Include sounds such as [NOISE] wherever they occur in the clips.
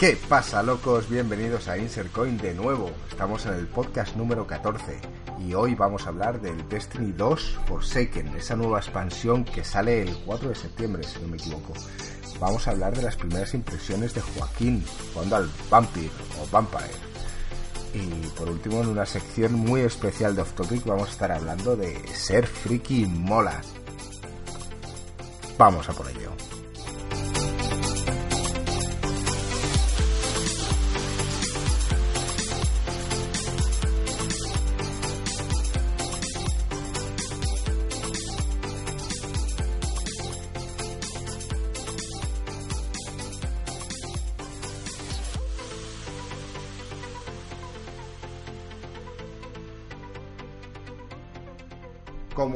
¿Qué pasa, locos? Bienvenidos a Insert Coin de nuevo. Estamos en el podcast número 14 y hoy vamos a hablar del Destiny 2 Forsaken, esa nueva expansión que sale el 4 de septiembre, si no me equivoco. Vamos a hablar de las primeras impresiones de Joaquín jugando al Vampire o Vampire. Y por último, en una sección muy especial de Off Topic, vamos a estar hablando de ser friki mola. Vamos a por ello.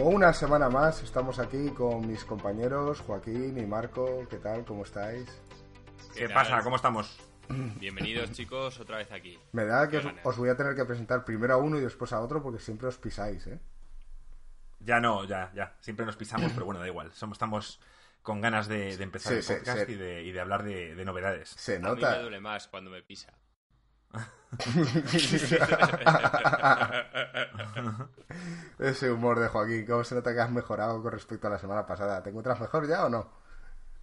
Como una semana más, estamos aquí con mis compañeros Joaquín y Marco. ¿Qué tal? ¿Cómo estáis? ¿Qué, pasa? ¿Cómo estamos? [CLEARS THROAT] Bienvenidos chicos, otra vez aquí. Me da que os, voy a tener que presentar primero a uno y después a otro porque siempre os pisáis, ¿eh? Ya no, ya, ya. Siempre nos pisamos, pero bueno, da igual. Somos, estamos con ganas de, de empezar Sí, el sí, podcast sí. Y, de, y de hablar de, de novedades. Se A mí me nota. duele más cuando me pisa. [LAUGHS] Ese humor de Joaquín, ¿cómo se nota que has mejorado con respecto a la semana pasada? ¿Te encuentras mejor ya o no?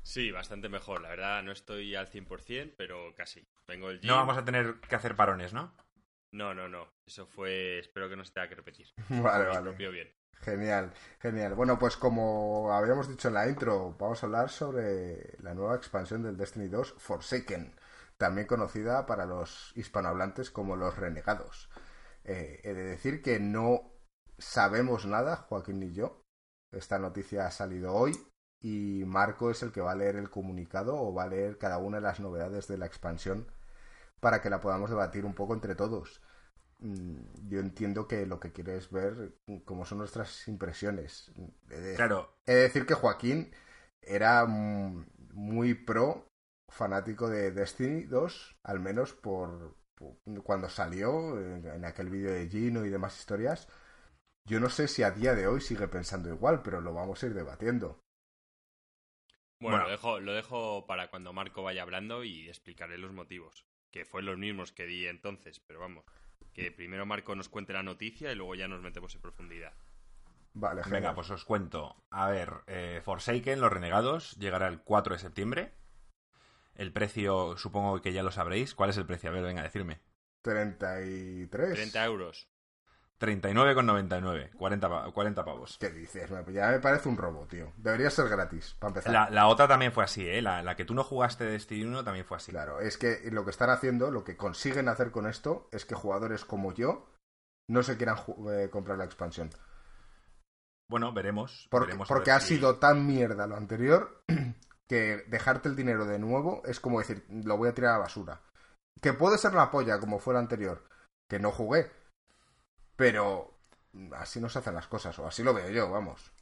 Sí, bastante mejor. La verdad, no estoy al 100%, pero casi. Vengo el gym. No vamos a tener que hacer parones, ¿no? No, no, no. Eso fue... Espero que no se tenga que repetir. [LAUGHS] Vale, Me vale. bien. Genial, genial. Bueno, pues como habíamos dicho en la intro, vamos a hablar sobre la nueva expansión del Destiny 2, Forsaken, también conocida para los hispanohablantes como los Renegados. Eh, he de decir que no sabemos nada, Joaquín ni yo. Esta noticia ha salido hoy y Marco es el que va a leer el comunicado o va a leer cada una de las novedades de la expansión para que la podamos debatir un poco entre todos mm, yo entiendo que lo que quiere es ver cómo son nuestras impresiones. He de, Claro, he de decir que Joaquín era muy pro fanático de Destiny 2, al menos por, por- cuando salió en, en aquel vídeo de Gino y demás historias. Yo no sé si a día de hoy sigue pensando igual, pero lo vamos a ir debatiendo. Bueno, Bueno. Lo, dejo, lo dejo para cuando Marco vaya hablando y explicaré los motivos. Que fue los mismos que di entonces, pero vamos. Que primero Marco nos cuente la noticia y luego ya nos metemos en profundidad. Vale, genial. venga, pues os cuento. A ver, eh, Forsaken, Los Renegados, llegará el 4 de septiembre. El precio, supongo que ya lo sabréis. ¿Cuál es el precio? A ver, venga, decirme. 33. 30 euros. 39,99. 40, pa- 40 pavos. ¿Qué dices? Me- Ya me parece un robo, tío. Debería ser gratis, para empezar. La, la otra también fue así, ¿eh? La, la que tú no jugaste de Destiny 1 también fue así. Claro, es que lo que están haciendo, lo que consiguen hacer con esto, es que jugadores como yo no se quieran eh, comprar la expansión. Bueno, veremos. Porque, veremos a porque ver ha si- sido tan mierda lo anterior [CLEARS THROAT] que dejarte el dinero de nuevo es como decir, lo voy a tirar a la basura. Que puede ser la polla como fue el anterior, que no jugué. Pero así no se hacen las cosas, o así lo veo yo, vamos.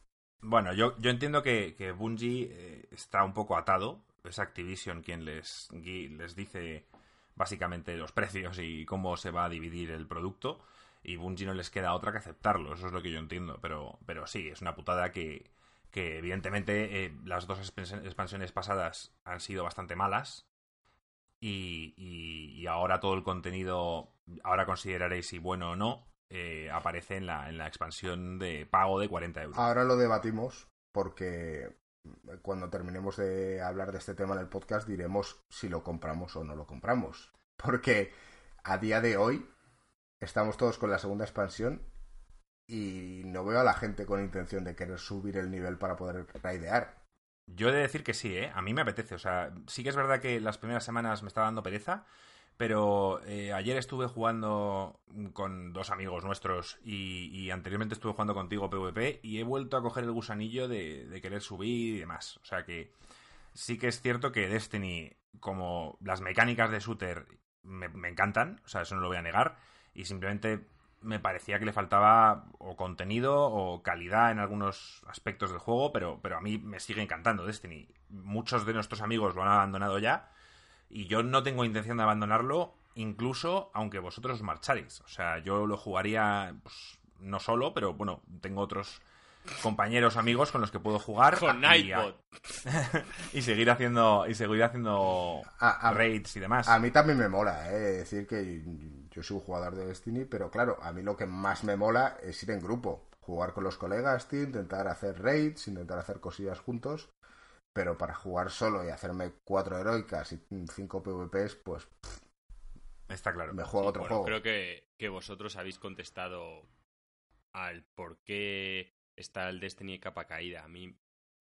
Bueno, yo, yo entiendo que, que Bungie eh, está un poco atado. Es Activision quien les, les dice básicamente los precios y cómo se va a dividir el producto. Y Bungie no les queda otra que aceptarlo. Eso es lo que yo entiendo. Pero, pero sí, es una putada que, que evidentemente eh, las dos expansi- expansiones pasadas han sido bastante malas. Y, y- y ahora todo el contenido, ahora consideraréis si bueno o no, eh, aparece en la, en la expansión de pago de 40 euros. Ahora lo debatimos porque cuando terminemos de hablar de este tema en el podcast diremos si lo compramos o no lo compramos. Porque a día de hoy estamos todos con la segunda expansión y no veo a la gente con intención de querer subir el nivel para poder raidear. Yo he de decir que sí, ¿eh? A mí me apetece. O sea, sí que es verdad que las primeras semanas me estaba dando pereza, pero eh, ayer estuve jugando con dos amigos nuestros y, anteriormente estuve jugando contigo PvP y he vuelto a coger el gusanillo de, querer subir y demás. O sea que sí que es cierto que Destiny, como las mecánicas de shooter, me encantan, o sea, eso no lo voy a negar, y simplemente me parecía que le faltaba o contenido o calidad en algunos aspectos del juego, pero, pero a mí me sigue encantando Destiny. Muchos de nuestros amigos lo han abandonado ya y yo no tengo intención de abandonarlo, incluso aunque vosotros os marcharéis. O sea, yo lo jugaría pues, no solo, pero bueno, tengo otros compañeros, amigos con los que puedo jugar. Con y, [LAUGHS] y seguir haciendo, y seguir haciendo raids y demás. A mí también me mola, ¿eh? decir que yo soy un jugador de Destiny, pero claro, a mí lo que más me mola es ir en grupo. Jugar con los colegas, tío, intentar hacer raids, intentar hacer cosillas juntos. Pero para jugar solo y hacerme cuatro heroicas y cinco PvPs, pues. Está claro. Me juego otro juego. Creo que, que vosotros habéis contestado al por qué está el Destiny capa caída. A mí,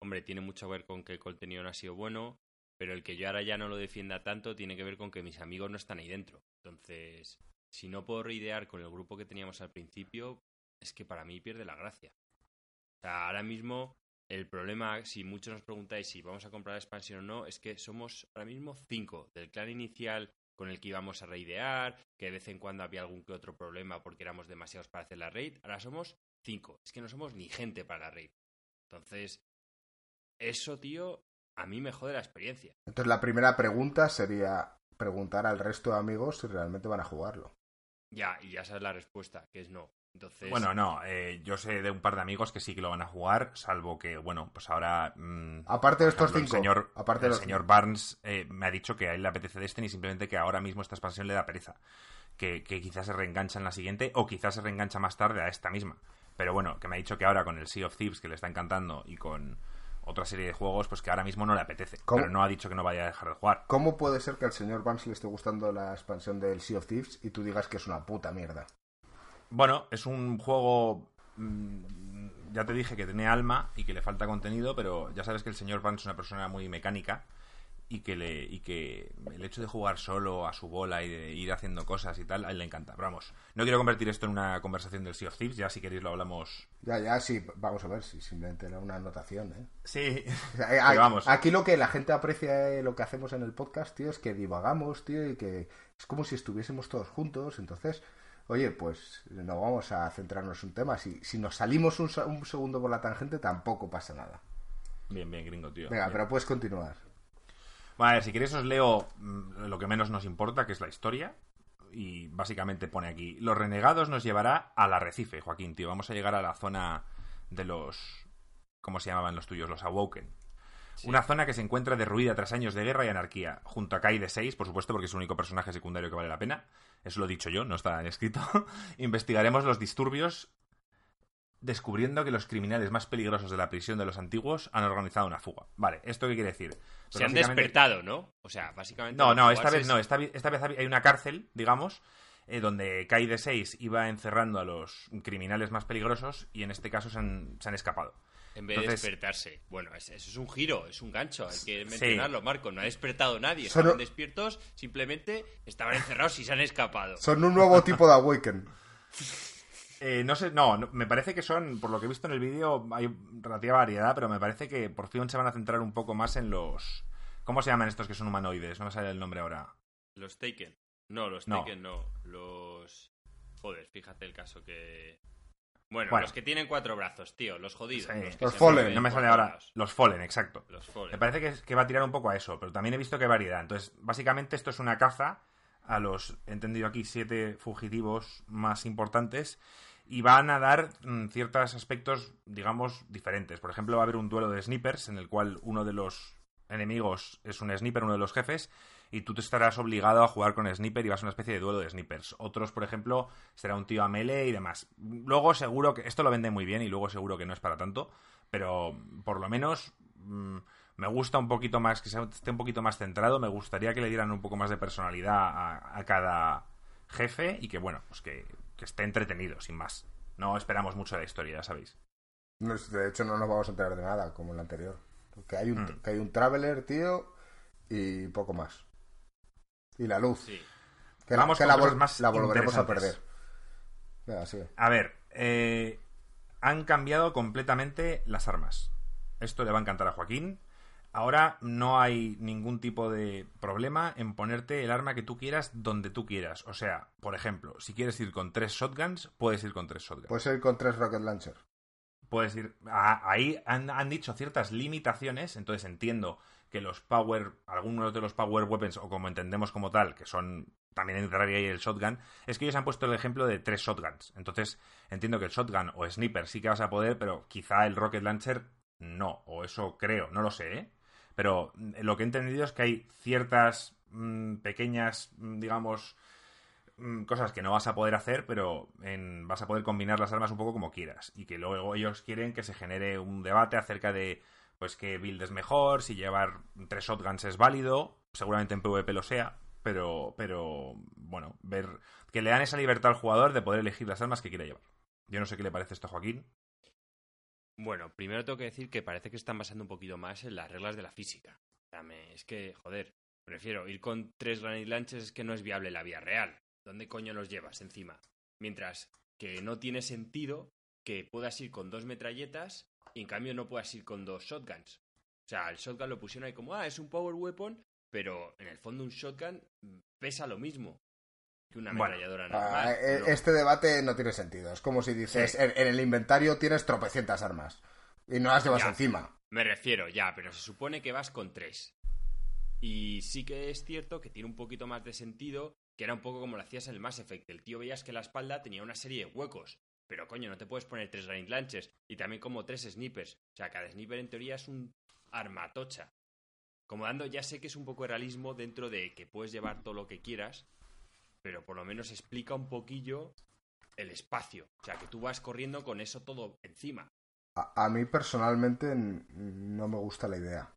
hombre, tiene mucho que ver con que el contenido no ha sido bueno, pero el que yo ahora ya no lo defienda tanto tiene que ver con que mis amigos no están ahí dentro. Entonces, si no puedo reidear con el grupo que teníamos al principio, es que para mí pierde la gracia. O sea, ahora mismo el problema, si muchos nos preguntáis si vamos a comprar expansión o no, es que somos ahora mismo cinco del clan inicial con el que íbamos a raidear, que de vez en cuando había algún que otro problema porque éramos demasiados para hacer la raid. Ahora somos cinco. Es que no somos ni gente para la raid. Entonces, eso, tío, a mí me jode la experiencia. Entonces, la primera pregunta sería preguntar al resto de amigos si realmente van a jugarlo. Ya, y ya sabes la respuesta, que es no. Entonces... Bueno, no, eh, yo sé de un par de amigos que sí que lo van a jugar, salvo que, bueno, pues ahora... Mm, aparte de estos cinco. El señor, aparte el señor Barnes eh, me ha dicho que a él le apetece Destiny, simplemente que ahora mismo esta expansión le da pereza. Que, que quizás se reengancha en la siguiente o quizás se reengancha más tarde a esta misma. Pero bueno, que me ha dicho que ahora con el Sea of Thieves, que le está encantando, y con otra serie de juegos, pues que ahora mismo no le apetece. Pero no ha dicho que no vaya a dejar de jugar. ¿Cómo puede ser que al señor Vance le esté gustando la expansión del Sea of Thieves y tú digas que es una puta mierda? Bueno, es un juego. Mm, ya te dije que tiene alma y que le falta contenido, pero ya sabes que el señor Vance es una persona muy mecánica y que le y que el hecho de jugar solo a su bola y de ir haciendo cosas y tal a él le encanta. Vamos no quiero convertir esto en una conversación del Sea of Thieves ya si queréis lo hablamos. Ya ya sí vamos a ver si simplemente era una anotación ¿eh? sí. [LAUGHS] Vamos. aquí lo que la gente aprecia eh, lo que hacemos en el podcast tío es que divagamos tío y que es como si estuviésemos todos juntos. Entonces oye pues no vamos a centrarnos en un tema. Si si nos salimos un, un segundo por la tangente tampoco pasa nada. Bien bien gringo tío. Venga pero puedes continuar Vale, si queréis os leo mm, lo que menos nos importa, que es la historia. Y básicamente pone aquí, los renegados nos llevará al arrecife, Joaquín, tío. Vamos a llegar a la zona de los... ¿Cómo se llamaban los tuyos? Los Awoken. Una zona que se encuentra derruida tras años de guerra y anarquía, junto a Kai de 6, por supuesto, porque es el único personaje secundario que vale la pena. Eso lo he dicho yo, no está escrito. [LAUGHS] Investigaremos los disturbios descubriendo que los criminales más peligrosos de la prisión de los antiguos han organizado una fuga. Vale, ¿esto qué quiere decir? Se han despertado, ¿no? O sea, básicamente... No, no, esta vez no. Esta, esta, vez hay una cárcel, digamos, eh, donde Kai de 6 iba encerrando a los criminales más peligrosos y en este caso se han, escapado. En vez de despertarse. Bueno, eso es un giro, es un gancho, hay que mencionarlo, Marco. No ha despertado nadie, estaban despiertos, simplemente estaban encerrados y se han escapado. Son un nuevo tipo de Awaken. [LAUGHS] Eh, no sé, no, me parece que son, por lo que he visto en el vídeo, hay relativa variedad, pero me parece que por fin se van a centrar un poco más en los... ¿Cómo se llaman estos que son humanoides? No me sale el nombre ahora. Los Taken. No, los Taken no. Los... Joder, fíjate el caso que... Bueno, los que tienen cuatro brazos, tío, los jodidos. Los, Fallen. No me sale ahora. Los Fallen, exacto. Los Fallen. Me parece que, que va a tirar un poco a eso, pero también he visto que hay variedad. Entonces, básicamente esto es una caza a los, he entendido aquí, siete fugitivos más importantes y van a dar mm, ciertos aspectos, digamos, diferentes. Por ejemplo, va a haber un duelo de snipers en el cual uno de los enemigos es un sniper, uno de los jefes, y tú te estarás obligado a jugar con sniper y vas a una especie de duelo de snipers. Otros, por ejemplo, será un tío a melee y demás. Luego seguro que esto lo vende muy bien y luego seguro que no es para tanto, pero por lo menos mm, me gusta un poquito más, que esté un poquito más centrado, me gustaría que le dieran un poco más de personalidad a, a cada jefe y que, bueno, pues que que esté entretenido, sin más. No esperamos mucho de la historia, ya sabéis. de hecho, no nos vamos a enterar de nada, como en la anterior. Que hay un, Mm. que hay un Traveler, tío, y poco más. Y la luz. Sí. Que, Vamos que la, cosas vol- más la volveremos a perder. Venga, sigue. A ver, eh, han cambiado completamente las armas. Esto le va a encantar a Joaquín. Ahora no hay ningún tipo de problema en ponerte el arma que tú quieras donde tú quieras. O sea, por ejemplo, si quieres ir con tres shotguns, puedes ir con tres shotguns. Puede ser con tres Rocket Launcher. puedes ir. a- ahí han, han dicho ciertas limitaciones, entonces entiendo que los power, algunos de los power weapons, o como entendemos como tal, que son también entraría ahí el shotgun, es que ellos han puesto el ejemplo de tres shotguns. Entonces entiendo que el shotgun o sniper sí que vas a poder, pero quizá el rocket launcher no, o eso creo, no lo sé, ¿eh? Pero mm, lo que he entendido es que hay ciertas mm, pequeñas, mm, digamos, cosas que no vas a poder hacer, pero en- vas a poder combinar las armas un poco como quieras. Y que luego ellos quieren que se genere un debate acerca de pues qué build es mejor, si llevar tres shotguns es válido, seguramente en PvP lo sea, pero, pero bueno, ver que le dan esa libertad al jugador de poder elegir las armas que quiera llevar. Yo no sé qué le parece esto a Joaquín. Bueno, primero tengo que decir que parece que están basando un poquito más en las reglas de la física. O es que, joder, prefiero ir con tres granite launchers es que no es viable la vía real. ¿Dónde coño los llevas encima? Mientras que no tiene sentido que puedas ir con dos metralletas y en cambio no puedas ir con dos shotguns. O sea, el shotgun lo pusieron ahí como, ah, es un power weapon, pero en el fondo un shotgun pesa lo mismo que una Bueno, ametralladora Ah, normal. eh, ¿no? Este debate no tiene sentido. Es como si dices, Sí. en, en el inventario tienes tropecientas armas y no las llevas Ya. encima. Me refiero, ya, pero se supone que vas con tres. Y sí que es cierto que tiene un poquito más de sentido, que era un poco como lo hacías en el Mass Effect. El tío veías que la espalda tenía una serie de huecos. Pero coño, no te puedes poner tres granite launchers y también como tres snipers. O sea, cada sniper en teoría es un armatocha. Como dando, ya sé que es un poco de realismo dentro de que puedes llevar todo lo que quieras, pero por lo menos explica un poquillo el espacio. O sea, que tú vas corriendo con eso todo encima. A, a mí personalmente no me gusta la idea.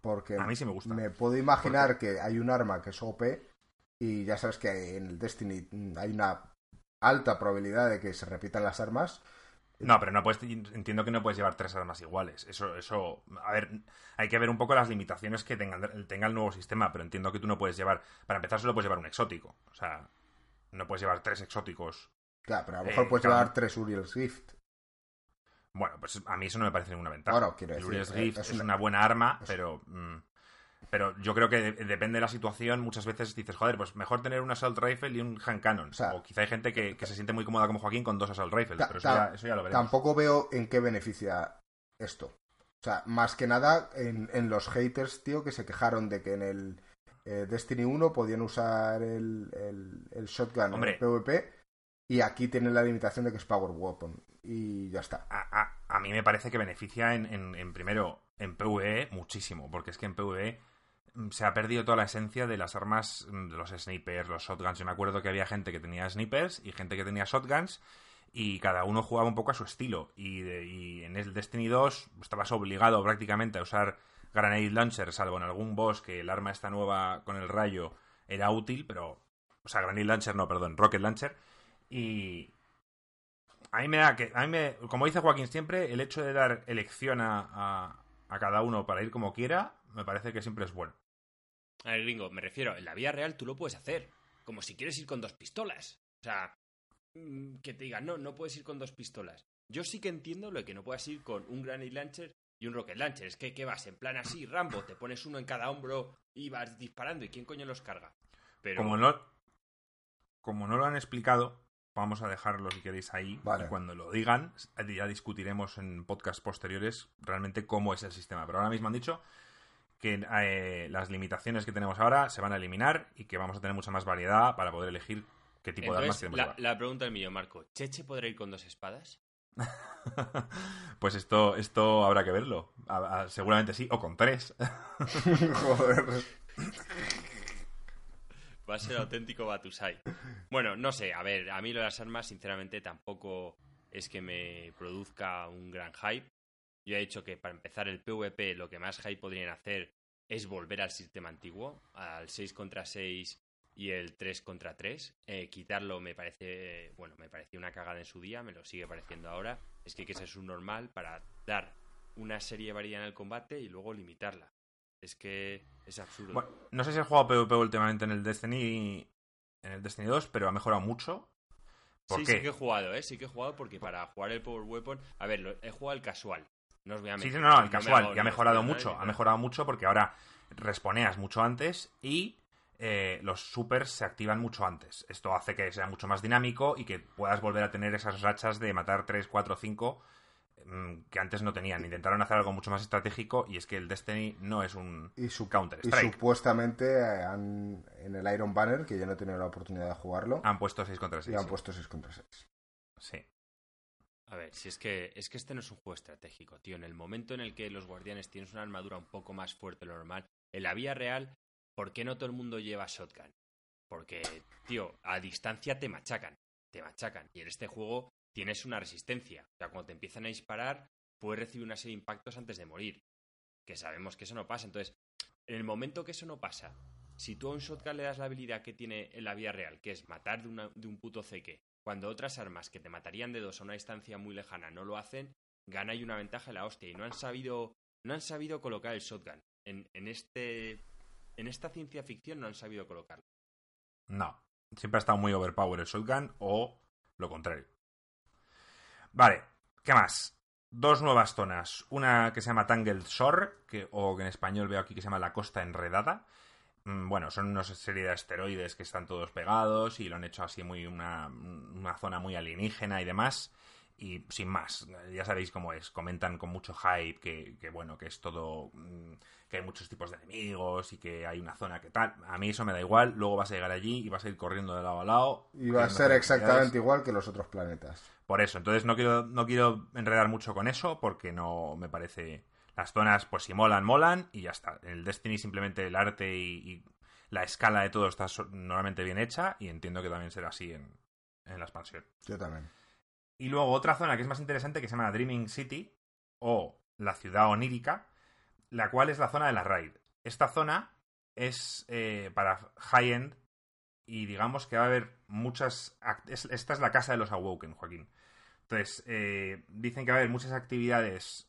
Porque A mí sí me gusta. me puedo imaginar que hay un arma que es OP y ya sabes que en el Destiny hay una alta probabilidad de que se repitan las armas. No, pero no puedes, entiendo que no puedes llevar tres armas iguales. Eso, eso, a ver, hay que ver un poco las limitaciones que tenga, tenga el nuevo sistema, pero entiendo que tú no puedes llevar, para empezar solo puedes llevar un exótico. O sea, no puedes llevar tres exóticos. Claro, pero a lo Eh, mejor puedes claro. llevar tres Uriel's Gift. Bueno, pues a mí eso no me parece ninguna ventaja. Bueno, quiero el decir, Uriel's eh, Gift es es una- una buena arma, es- pero... mm, pero yo creo que de- depende de la situación. Muchas veces dices, joder, pues mejor tener un Assault Rifle y un Hand Cannon. O sea, o quizá hay gente que, que se siente muy cómoda como Joaquín con dos Assault Rifles, pero eso ya, eso ya lo veremos. Tampoco veo en qué beneficia esto. O sea, más que nada en, en los haters, tío, que se quejaron de que en el eh, Destiny 1 podían usar el, el, el shotgun Hombre. en el PvP y aquí tienen la limitación de que es Power Weapon. Y ya está. a, a- a mí me parece que beneficia en, primero en PvE muchísimo, porque es que en PvE mm, se ha perdido toda la esencia de las armas, mm, de los snipers, los shotguns. Yo me acuerdo que había gente que tenía snipers y gente que tenía shotguns y cada uno jugaba un poco a su estilo. Y, y en el Destiny 2 estabas obligado prácticamente a usar Granade Launcher, salvo en algún boss que el arma esta nueva con el rayo era útil, pero... O sea, Granade Launcher no, perdón, Rocket Launcher. Y, a mí me da que, a mí me, como dice Joaquín siempre, el hecho de dar elección a, a, a cada uno para ir como quiera, me parece que siempre es bueno. A ver, gringo, me refiero, en la vida real tú lo puedes hacer. Como si quieres ir con dos pistolas. O sea, mm, que te digan, no, no puedes ir con dos pistolas. Yo sí que entiendo lo de que no puedas ir con un Granite Launcher y un Rocket Launcher. Es que, ¿qué vas? En plan así, Rambo, te pones uno en cada hombro y vas disparando. ¿Y quién coño los carga? Pero, Como no, como no lo han explicado, vamos a dejarlo si queréis ahí. Vale. Y cuando lo digan, ya discutiremos en podcasts posteriores realmente cómo es el sistema. Pero ahora mismo han dicho que eh, las limitaciones que tenemos ahora se van a eliminar y que vamos a tener mucha más variedad para poder elegir qué tipo de armas queremos la, llevar. la pregunta del millón, Marco. ¿Cheche podrá ir con dos espadas? [LAUGHS] pues esto, esto habrá que verlo. A- a- seguramente sí, o con tres. [LAUGHS] [LAUGHS] Joder. Va a ser auténtico Batusai. Bueno, no sé, a ver, a mí lo de las armas, sinceramente, tampoco es que me produzca un gran hype. Yo he dicho que para empezar el PvP lo que más hype podrían hacer es volver al sistema antiguo, al 6 contra 6 y el 3 contra 3. Eh, quitarlo me parece, bueno, me parecía una cagada en su día, me lo sigue pareciendo ahora. Es que hay que ser subnormal para dar una serie variada en el combate y luego limitarla. Es que es absurdo. Bueno, no sé si he jugado PvP últimamente en el Destiny en el Destiny 2, pero ha mejorado mucho. ¿Por sí, qué? sí que he jugado, ¿eh? Sí que he jugado porque para jugar el Power Weapon... A ver, lo- he jugado el casual. No os voy a Sí, mentir. sí, no, no, el me casual, hago y ha mejorado mucho, ha mejorado mucho porque ahora responeas mucho antes y eh, los supers se activan mucho antes. Esto hace que sea mucho más dinámico y que puedas volver a tener esas rachas de matar 3, 4, 5 mm, que antes no tenían. Intentaron hacer algo mucho más estratégico y es que el Destiny no es un Y, su- Counter y Strike. supuestamente eh, han, en el Iron Banner, que yo no he tenido la oportunidad de jugarlo, Han puesto 6 contra 6. y han puesto 6 contra 6. Sí. A ver, si es que es que este no es un juego estratégico, tío. En el momento en el que los guardianes tienes una armadura un poco más fuerte de lo normal, en la vía real, ¿por qué no todo el mundo lleva shotgun? Porque, tío, a distancia te machacan, te machacan. Y en este juego tienes una resistencia. O sea, cuando te empiezan a disparar, puedes recibir una serie de impactos antes de morir. Que sabemos que eso no pasa. Entonces, en el momento que eso no pasa, si tú a un shotgun le das la habilidad que tiene en la vía real, que es matar de, de un puto ceque, cuando otras armas que te matarían de dos a una distancia muy lejana no lo hacen, gana y una ventaja la hostia. Y no han sabido, no han sabido colocar el shotgun. En, en este. En esta ciencia ficción no han sabido colocarlo. No. Siempre ha estado muy overpower el shotgun o lo contrario. Vale, ¿qué más? Dos nuevas zonas. Una que se llama Tangled Shore, que, o que en español veo aquí que se llama La Costa Enredada. Mm, Bueno, son una serie de asteroides que están todos pegados y lo han hecho así muy una, una zona muy alienígena y demás. Y sin más, ya sabéis cómo es. Comentan con mucho hype que, que, bueno, que es todo. mm, que hay muchos tipos de enemigos y que hay una zona que tal. A mí eso me da igual. Luego vas a llegar allí y vas a ir corriendo de lado a lado. Y va a ser exactamente igual que los otros planetas. Por eso, entonces no quiero, no quiero enredar mucho con eso porque no me parece... Las zonas, pues si molan, molan y ya está. El Destiny simplemente el arte y, y la escala de todo está normalmente bien hecha y entiendo que también será así en, en la expansión. Yo también. Y luego otra zona que es más interesante que se llama Dreaming City o la ciudad onírica, la cual es la zona de la raid. Esta zona es eh, para high-end y digamos que va a haber muchas... Esta es la casa de los Awoken, Joaquín. Entonces, eh, dicen que va a haber muchas actividades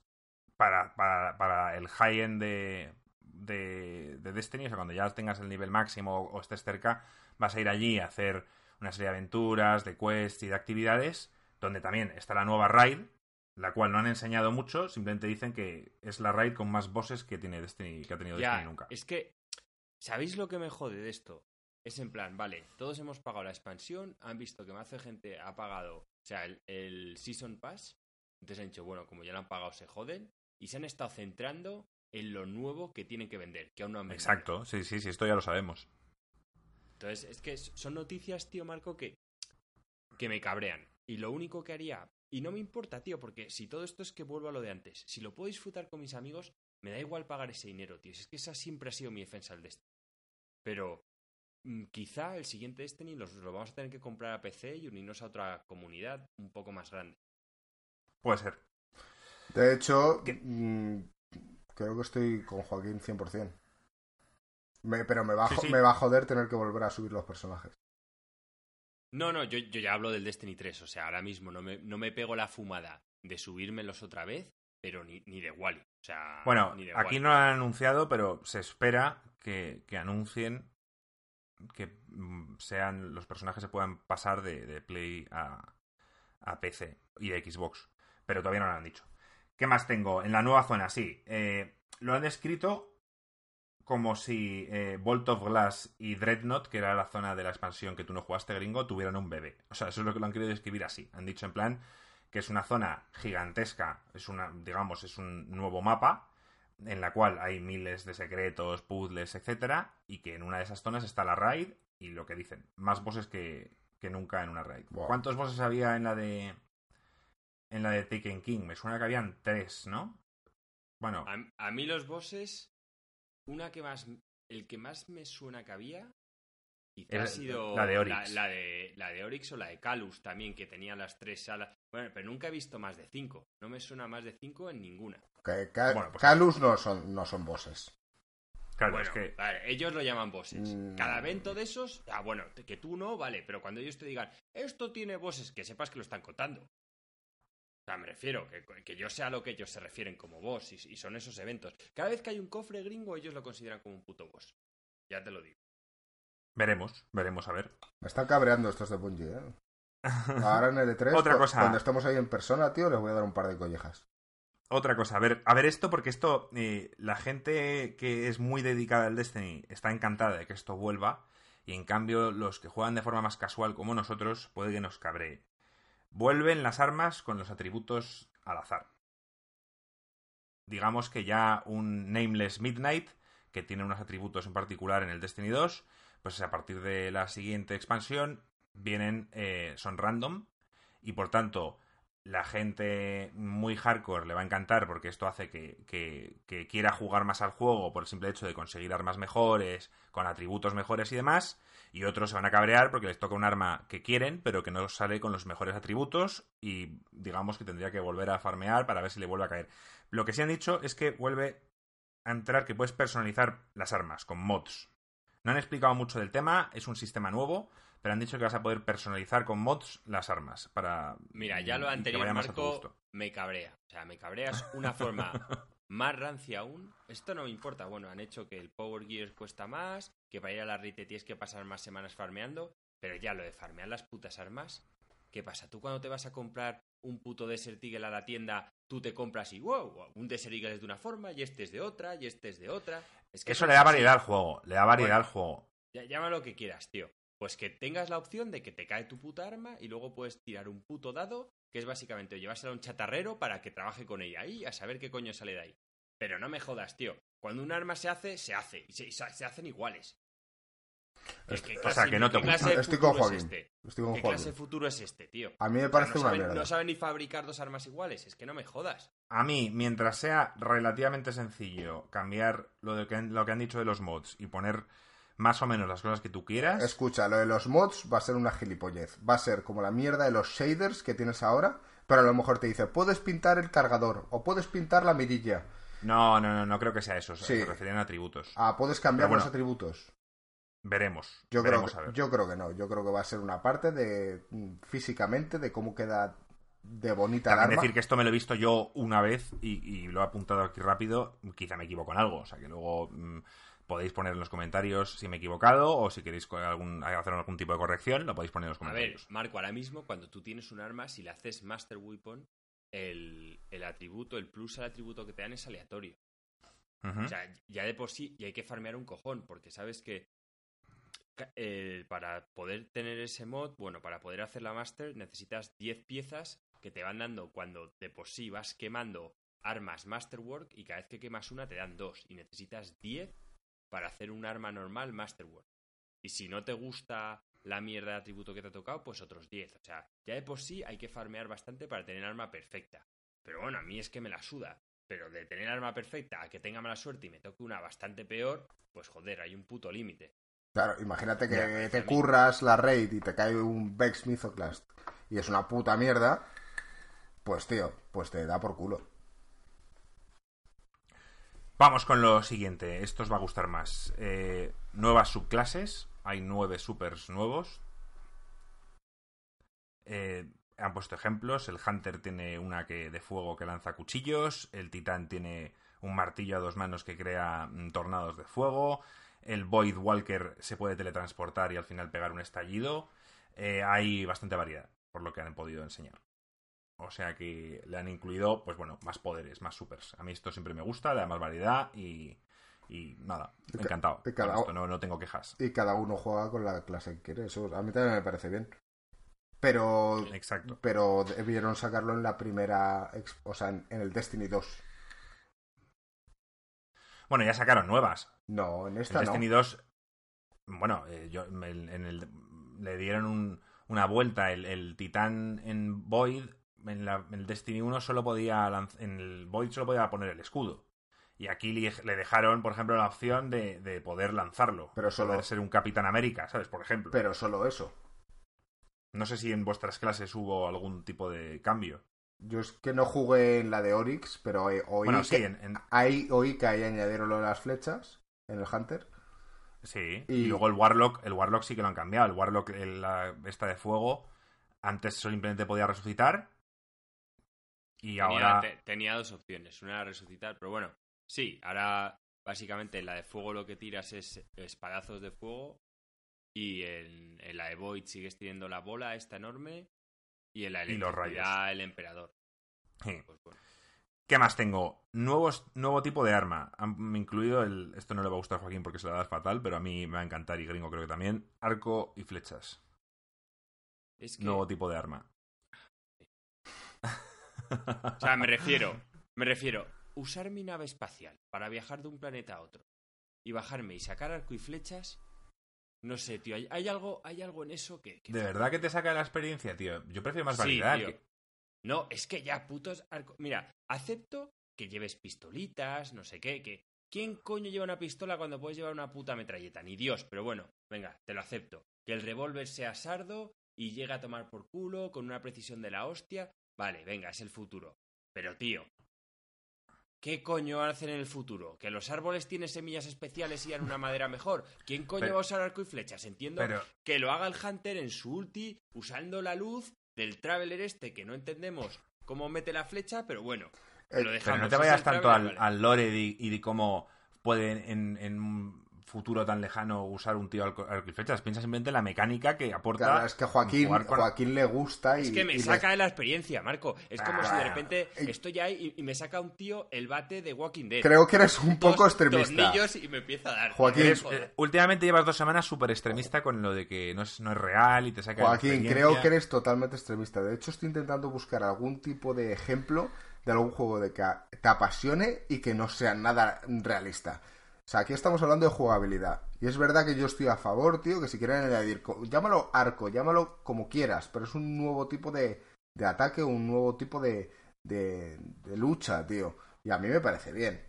para, para, para el high-end de, de Destiny. O sea, cuando ya tengas el nivel máximo o, o estés cerca, vas a ir allí a hacer una serie de aventuras, de quests y de actividades, donde también está la nueva raid, la cual no han enseñado mucho, simplemente dicen que es la raid con más bosses que tiene Destiny, que ha tenido Ya, Destiny nunca. es que. ¿Sabéis lo que me jode de esto? Es en plan, vale, todos hemos pagado la expansión, han visto que más de gente ha pagado, o sea, el, el Season Pass, entonces han dicho, bueno, como ya lo han pagado, se joden, y se han estado centrando en lo nuevo que tienen que vender, que aún no han vendido. Exacto, sí, sí, sí, esto ya lo sabemos. Entonces, es que son noticias, tío Marco, que, que me cabrean. Y lo único que haría, y no me importa, tío, porque si todo esto es que vuelvo a lo de antes, si lo puedo disfrutar con mis amigos, me da igual pagar ese dinero, tío. Si es que esa siempre ha sido mi defensa al Destiny. Pero mm, quizá el siguiente Destiny los, lo vamos a tener que comprar a PC y unirnos a otra comunidad un poco más grande. Puede ser. De hecho, mm, creo que estoy con Joaquín 100%. Me- pero me va, Sí, sí. me va a joder tener que volver a subir los personajes. No, no, yo, yo ya hablo del Destiny 3, o sea, ahora mismo no me, no me pego la fumada de subírmelos otra vez, pero ni, ni de Wally. O sea, Bueno, ni de aquí no lo han anunciado, pero se espera que, que anuncien que mm, sean los personajes se puedan pasar de, de Play a, a PC y de Xbox. Pero todavía no lo han dicho. ¿Qué más tengo? En la nueva zona, sí. eh, lo han descrito como si eh, Bolt of Glass y Dreadnought, que era la zona de la expansión que tú no jugaste, gringo, tuvieran un bebé. O sea, eso es lo que lo han querido describir así. Han dicho en plan que es una zona gigantesca, es una, digamos, es un nuevo mapa en la cual hay miles de secretos, puzzles, etcétera, y que en una de esas zonas está la raid y lo que dicen, más bosses que, que nunca en una raid. ¿Cuántos bosses había en la de en la de Taken King? Me suena que habían tres, ¿no? Bueno, A, a mí los bosses, una que más, el que más me suena que había, quizá Era ha sido la de Oryx. La, la de, la de Oryx o la de Calus también, que tenía las tres salas. Bueno, pero nunca he visto más de cinco. No me suena más de cinco en ninguna. Que, Bueno, pues- Calus no son, no son bosses. claro, bueno, es que vale, ellos lo llaman bosses. Mm. Cada evento de esos, ah, bueno, que tú no, vale, pero cuando ellos te digan, esto tiene bosses, que sepas que lo están contando. O sea, me refiero, que, que yo sé a lo que ellos se refieren como boss y, y son esos eventos. Cada vez que hay un cofre gringo, ellos lo consideran como un puto boss. Ya te lo digo. Veremos, veremos a ver. Me están cabreando estos de Bungie, ¿eh? [LAUGHS] Ahora en el E3, Otra cu- cosa. cuando estemos ahí en persona, tío, les voy a dar un par de collejas. Otra cosa, a ver, a ver esto, porque esto, eh, la gente que es muy dedicada al Destiny está encantada de que esto vuelva, y en cambio los que juegan de forma más casual como nosotros puede que nos cabree. Vuelven las armas con los atributos al azar. Digamos que ya un Nameless Midnight, que tiene unos atributos en particular en el Destiny 2, pues a partir de la siguiente expansión vienen, eh, son random, y por tanto la gente muy hardcore le va a encantar porque esto hace que, que- quiera jugar más al juego por el simple hecho de conseguir armas mejores, con atributos mejores y demás, y otros se van a cabrear porque les toca un arma que quieren, pero que no sale con los mejores atributos y digamos que tendría que volver a farmear para ver si le vuelve a caer. Lo que sí han dicho es que vuelve a entrar que puedes personalizar las armas con mods. No han explicado mucho del tema, es un sistema nuevo, pero han dicho que vas a poder personalizar con mods las armas para Mira, ya lo que anterior, Marco, me cabrea. O sea, me cabreas una forma [LAUGHS] más rancia aún. Esto no me importa. Bueno, han hecho que el Power Gear cuesta más, que para ir a la RIT tienes que pasar más semanas farmeando, pero ya lo de farmear las putas armas, ¿qué pasa? Tú cuando te vas a comprar un puto Desert Eagle a la tienda, tú te compras y wow, un Desert Eagle es de una forma y este es de otra y este es de otra. Es que Eso le da así. variedad al juego, le da variedad Bueno. al juego. Llama lo que quieras, tío. Pues que tengas la opción de que te cae tu puta arma y luego puedes tirar un puto dado, que es básicamente llevársela a un chatarrero para que trabaje con ella ahí, a saber qué coño sale de ahí. Pero no me jodas, tío. Cuando un arma se hace, se hace. Y se, y hacen iguales. ¿Qué- Est- qué o sea, que no te gusta. Estoy con es Joaquín. este? Estoy con ¿Qué Joaquín. clase de futuro es este, tío? A mí me O sea, parece no, una saben, mierda. no saben ni fabricar dos armas iguales. Es que no me jodas. A mí, mientras sea relativamente sencillo cambiar lo, de que, lo que han dicho de los mods y poner más o menos las cosas que tú quieras, Escucha, lo de los mods va a ser una gilipollez. Va a ser como la mierda de los shaders que tienes ahora, pero a lo mejor te dice, puedes pintar el cargador o puedes pintar la mirilla. no, no, no, no creo que sea eso. Sí. Se refieren a atributos. Ah, puedes cambiar bueno, los atributos. Veremos. Yo creo, veremos que, ver. yo creo que no. Yo creo que va a ser una parte de mm, físicamente de cómo queda de bonita También arma. decir que esto me lo he visto yo una vez y, y lo he apuntado aquí rápido. Quizá me equivoco en algo. O sea que luego mm, podéis poner en los comentarios si me he equivocado o si queréis algún, hacer algún tipo de corrección, lo podéis poner en los A ver, comentarios. Marco, ahora mismo cuando tú tienes un arma, si le haces Master Weapon, el, el atributo, el plus al atributo que te dan es aleatorio. O sea, ya de por sí, y hay que farmear un cojón, porque sabes que eh, para poder tener ese mod, bueno, para poder hacer la Master, necesitas 10 piezas que te van dando cuando de por sí vas quemando armas Masterwork y cada vez que quemas una te dan dos y necesitas 10 para hacer un arma normal Masterwork. Y si no te gusta la mierda de atributo que te ha tocado, pues otros 10. O sea, ya de por sí hay que farmear bastante para tener arma perfecta. Pero bueno, a mí es que me la suda. Pero de tener arma perfecta a que tenga mala suerte y me toque una bastante peor, pues joder, hay un puto límite. Claro, imagínate que Ya, te curras la raid y te cae un Vex Mythoclast y es una puta mierda, pues tío, pues te da por culo. Vamos con lo siguiente. Esto os va a gustar más. Eh, nuevas subclases. Hay nueve supers nuevos. Eh, han puesto ejemplos. El Hunter tiene una que de fuego que lanza cuchillos. El Titán tiene un martillo a dos manos que crea mm, tornados de fuego. El Void Walker se puede teletransportar y al final pegar un estallido. Eh, hay bastante variedad, por lo que han podido enseñar. O sea que le han incluido, pues bueno, más poderes, más supers. A mí esto siempre me gusta, le da más variedad y, y nada, encantado. y cada- Con esto no, no tengo quejas. Y cada uno juega con la clase que quiere, eso a mí también me parece bien. Pero Exacto. pero debieron sacarlo en la primera, o sea, en, en el Destiny 2. Bueno, ya sacaron nuevas. No, en En esta no. Destiny 2, bueno, eh, yo, en el- en el- le dieron un- una vuelta. El, el titán en Void, en, la- en el Destiny 1 solo podía en el Void solo podía poner el escudo. Y aquí le, dejaron, por ejemplo, la opción de, de poder lanzarlo. Pero solo- Poder ser un Capitán América, ¿sabes? Por ejemplo. Pero solo eso. No sé si en vuestras clases hubo algún tipo de cambio. Yo es que no jugué en la de Oryx, pero oí, Bueno, que, sí, en, en- ahí oí que ahí añadieron lo de las flechas en el Hunter. sí. Y- Y... luego el Warlock, el Warlock sí que lo han cambiado. El Warlock, el- la- esta de fuego, antes simplemente podía resucitar. Y Tenía, ahora... te- tenía dos opciones. Una era resucitar, pero bueno, sí, ahora básicamente en la de fuego lo que tiras es espadazos de fuego. Y en, en la de Void sigues teniendo la bola esta enorme. Y en la Y los rayos. el emperador. Sí. Pues bueno. ¿Qué más tengo? Nuevos, nuevo tipo de arma. Han incluido el. Esto no le va a gustar a Joaquín porque se la da fatal, pero a mí me va a encantar y gringo creo que también. Arco y flechas. Es que, Nuevo tipo de arma. [LAUGHS] o sea, me refiero, me refiero, usar mi nave espacial para viajar de un planeta a otro y bajarme y sacar arco y flechas, no sé, tío, hay, hay algo, hay algo en eso que, que ¿De verdad que te saca la experiencia, tío? Yo prefiero más Sí, variedad. tío. que- No, es que ya putos arco... Mira, acepto que lleves pistolitas, no sé qué, que... ¿Quién coño lleva una pistola cuando puedes llevar una puta metralleta? Ni Dios, pero bueno, venga, te lo acepto. Que el revólver sea sardo y llegue a tomar por culo con una precisión de la hostia. Vale, venga, es el futuro. Pero tío, ¿qué coño hacen en el futuro? ¿Que los árboles tienen semillas especiales y dan una madera mejor? ¿Quién coño Pero- va a usar arco y flechas? Entiendo Pero, que lo haga el Hunter en su ulti usando la luz del Traveler este que no entendemos cómo mete la flecha, pero bueno, Eh, lo dejamos. pero no te vayas tanto al, lore y de cómo pueden en, en futuro tan lejano usar un tío arco, y flechas. Piensa simplemente en la mecánica que aporta. Claro, es que Joaquín, jugar con- Joaquín le gusta y... Es que me saca de la experiencia, Marco. Es como Ah, si de bueno. repente estoy ahí y, y me saca un tío el bate de Walking Dead. Creo que eres un Dos poco extremista. tornillos y me empieza a dar. Joaquín, eh, últimamente llevas dos semanas súper extremista con lo de que no es, no es real y te saca Joaquín, creo que eres totalmente extremista. De hecho, estoy intentando buscar algún tipo de ejemplo de algún juego de que te apasione y que no sea nada realista. O sea, aquí estamos hablando de jugabilidad. Y es verdad que yo estoy a favor, tío, que si quieren añadir, llámalo arco, llámalo como quieras, pero es un nuevo tipo de, de ataque, un nuevo tipo de, de, de lucha, tío. Y a mí me parece bien.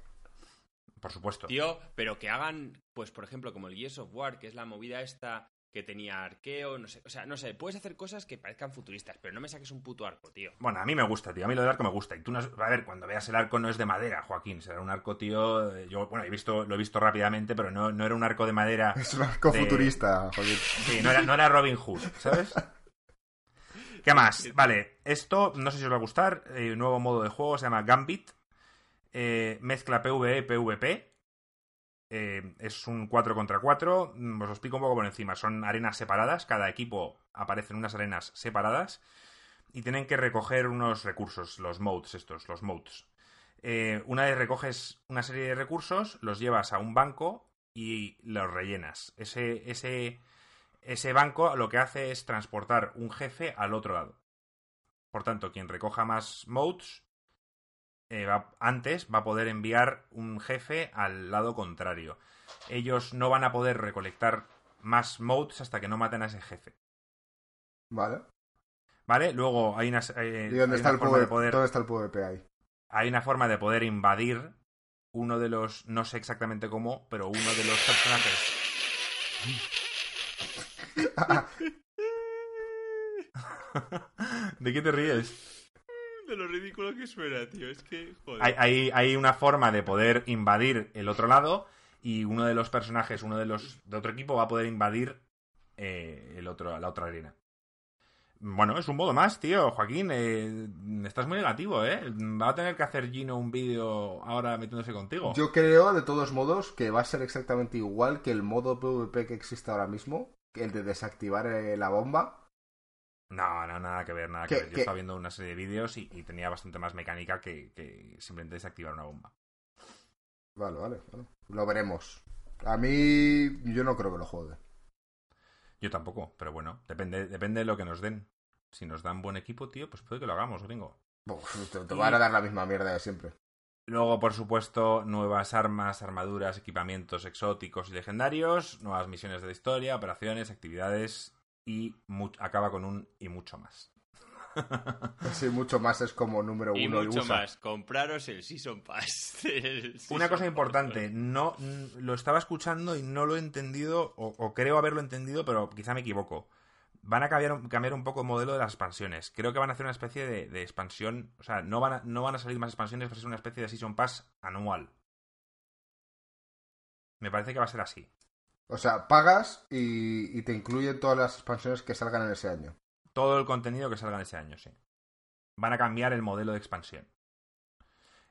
Por supuesto. Tío, pero que hagan, pues por ejemplo, como el Gears of War, que es la movida esta que tenía arqueo, no sé, o sea, no sé, puedes hacer cosas que parezcan futuristas, pero no me saques un puto arco, tío. Bueno, a mí me gusta, tío. A mí lo del arco me gusta. Y tú no... A ver, cuando veas el arco no es de madera, Joaquín. Será un arco, tío... eh, Yo, bueno, he visto, lo he visto rápidamente, pero no, no era un arco de madera. [LAUGHS] Es un arco De- futurista, Joaquín. Sí, no era, no era Robin Hood, ¿sabes? ¿Qué más? Vale, esto no sé si os va a gustar. eh, un nuevo modo de juego se llama Gambit. Eh, mezcla PvE, PvP. Eh, es un 4 contra 4. Mm, Os lo explico un poco por encima. Son arenas separadas. Cada equipo aparece en unas arenas separadas. Y tienen que recoger unos recursos, los modes estos, los modes. Eh, una vez recoges una serie de recursos, los llevas a un banco y los rellenas. Ese, ese, ese banco lo que hace es transportar un jefe al otro lado. Por tanto, quien recoja más modes eh, va- antes va a poder enviar un jefe al lado contrario. Ellos no van a poder recolectar más modes hasta que no maten a ese jefe. ¿Vale? ¿Vale? Luego hay una, eh, ¿Y dónde hay está, una el forma PvP? de poder ¿Dónde está el PvP ahí? hay una forma de poder invadir uno de los, no sé exactamente cómo, pero uno de los personajes. [LAUGHS] ¿De qué te ríes? De lo ridículo que suena, tío, es que, joder. Hay, hay, hay una forma de poder invadir el otro lado y uno de los personajes, uno de los de otro equipo va a poder invadir eh, el otro, la otra arena. Bueno, es un modo más, tío. Joaquín, eh, estás muy negativo, ¿eh? Va a tener que hacer Gino un vídeo ahora metiéndose contigo. Yo creo, de todos modos, que va a ser exactamente igual que el modo PvP que existe ahora mismo, el de desactivar eh, la bomba. No, no, nada que ver, nada que ¿Qué- ver. Yo estaba viendo una serie de vídeos y, y tenía bastante más mecánica que, que simplemente desactivar una bomba. Vale, vale, vale. Lo veremos. A mí, yo no creo que lo juegue. Yo tampoco, pero bueno, depende, depende de lo que nos den. Si nos dan buen equipo, tío, pues puede que lo hagamos, gringo. Uf, te, te van a dar la misma mierda de siempre. Luego, por supuesto, nuevas armas, armaduras, equipamientos exóticos y legendarios, nuevas misiones de la historia, operaciones, actividades y acaba con un y mucho más. [LAUGHS] Sí, mucho más es como número y uno. mucho USA. más, compraros el Season Pass. [LAUGHS] Una cosa Pass. importante, no lo estaba escuchando y no lo he entendido, o, o creo haberlo entendido, pero quizá me equivoco. Van a cambiar, un- cambiar un poco el modelo de las expansiones. Creo que van a hacer una especie de, de expansión. O sea, no van, a, no van a salir más expansiones, va a ser una especie de Season Pass anual. Me parece que va a ser así. O sea, pagas y, y te incluyen todas las expansiones que salgan en ese año. Todo el contenido que salga en ese año, sí. van a cambiar el modelo de expansión.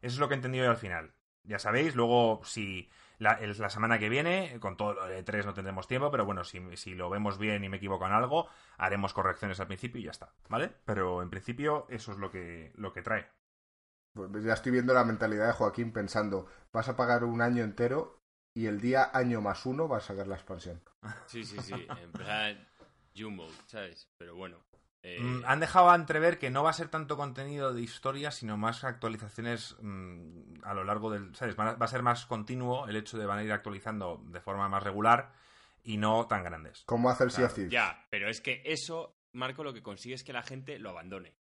Eso es lo que he entendido yo al final. Ya sabéis, luego si la, la semana que viene, con todo lo de 3 no tendremos tiempo, pero bueno, si, si lo vemos bien y me equivoco en algo, haremos correcciones al principio y ya está, ¿vale? Pero en principio eso es lo que, lo que trae. Pues ya estoy viendo la mentalidad de Joaquín pensando, vas a pagar un año entero y el día año más uno vas a sacar la expansión. Sí, sí, sí. En plan, Jumbo, ¿sabes? Pero bueno. eh, Mm, han dejado a entrever que no va a ser tanto contenido de historia, sino más actualizaciones mm, a lo largo del. ¿Sabes? Va a- va a ser más continuo el hecho de van a ir actualizando de forma más regular y no tan grandes. ¿Cómo hace el Claro? Ya, pero es que eso, Marco, lo que consigue es que la gente lo abandone.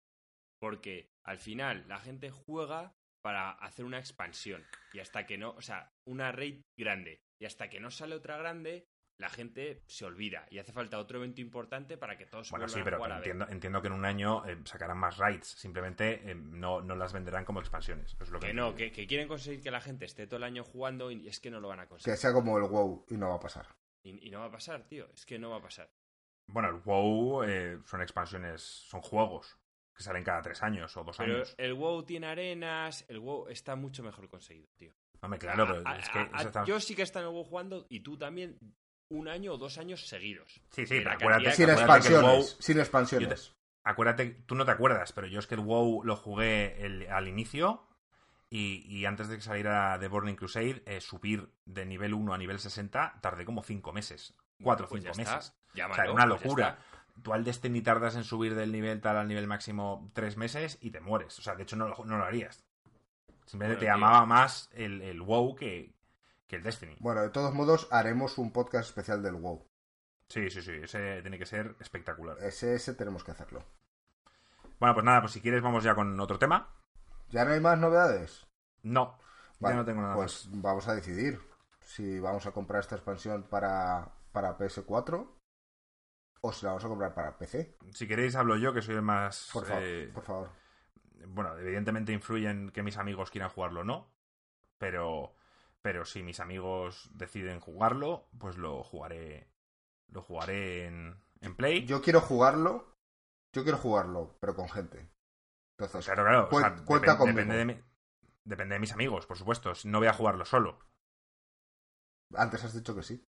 Porque al final la gente juega para hacer una expansión. Y hasta que no, o sea, una raid grande. Y hasta que no sale otra grande, la gente se olvida. Y hace falta otro evento importante para que todos Bueno, sí, a pero entiendo, entiendo que en un año eh, sacarán más raids. Simplemente eh, no, no las venderán como expansiones. Es lo que, Que no, que, que quieren conseguir que la gente esté todo el año jugando y es que no lo van a Que conseguir. sea como el WoW y no va a pasar. Y, y no va a pasar, tío. Es que no va a pasar. Bueno, el WoW eh, son expansiones, son juegos que salen cada tres años o dos Pero años. el WoW tiene arenas, el WoW está mucho mejor conseguido, tío. Hombre, claro, pero A- es que a- eso a- está- Yo sí que he estado en el WoW jugando y tú también un año o dos años seguidos. Sí, sí, pero acuérdate, Sin que- acuérdate que el expansiones, WoW- sin expansiones. Acuérdate, tú no te acuerdas, pero yo es que el WoW lo jugué el- al inicio y, y antes de que saliera The Burning Crusade, eh, subir de nivel 1 a nivel 60 tardé como 5 meses. 4 o Pues 5 ya está. meses. O sea, era una pues ya locura. Tú al Destiny tardas en subir del nivel tal al nivel máximo 3 meses y te mueres. O sea, de hecho no lo, no lo harías. Simplemente Bueno, te tío. llamaba más el, el WoW que, que el Destiny. Bueno, de todos modos, haremos un podcast especial del WoW. Sí, sí, sí. Ese tiene que ser espectacular. Ese, ese tenemos que hacerlo. Bueno, pues nada, pues si quieres vamos ya con otro tema. ¿Ya no hay más novedades? No, Vale, ya no tengo nada más. pues vamos a decidir si vamos a comprar esta expansión para, para PS4 o si la vamos a comprar para PC. Si queréis hablo yo, que soy el más... Por, favor, eh, por favor. bueno, evidentemente influye en que mis amigos quieran jugarlo o no, pero, pero si mis amigos deciden jugarlo, pues lo jugaré, lo jugaré en, en Play. Yo quiero jugarlo, yo quiero jugarlo, pero con gente. Entonces, claro, claro, o cuen- sea, cuenta conmigo. depende, de mi- depende de mis amigos, por supuesto. No voy a jugarlo solo. antes has dicho que sí.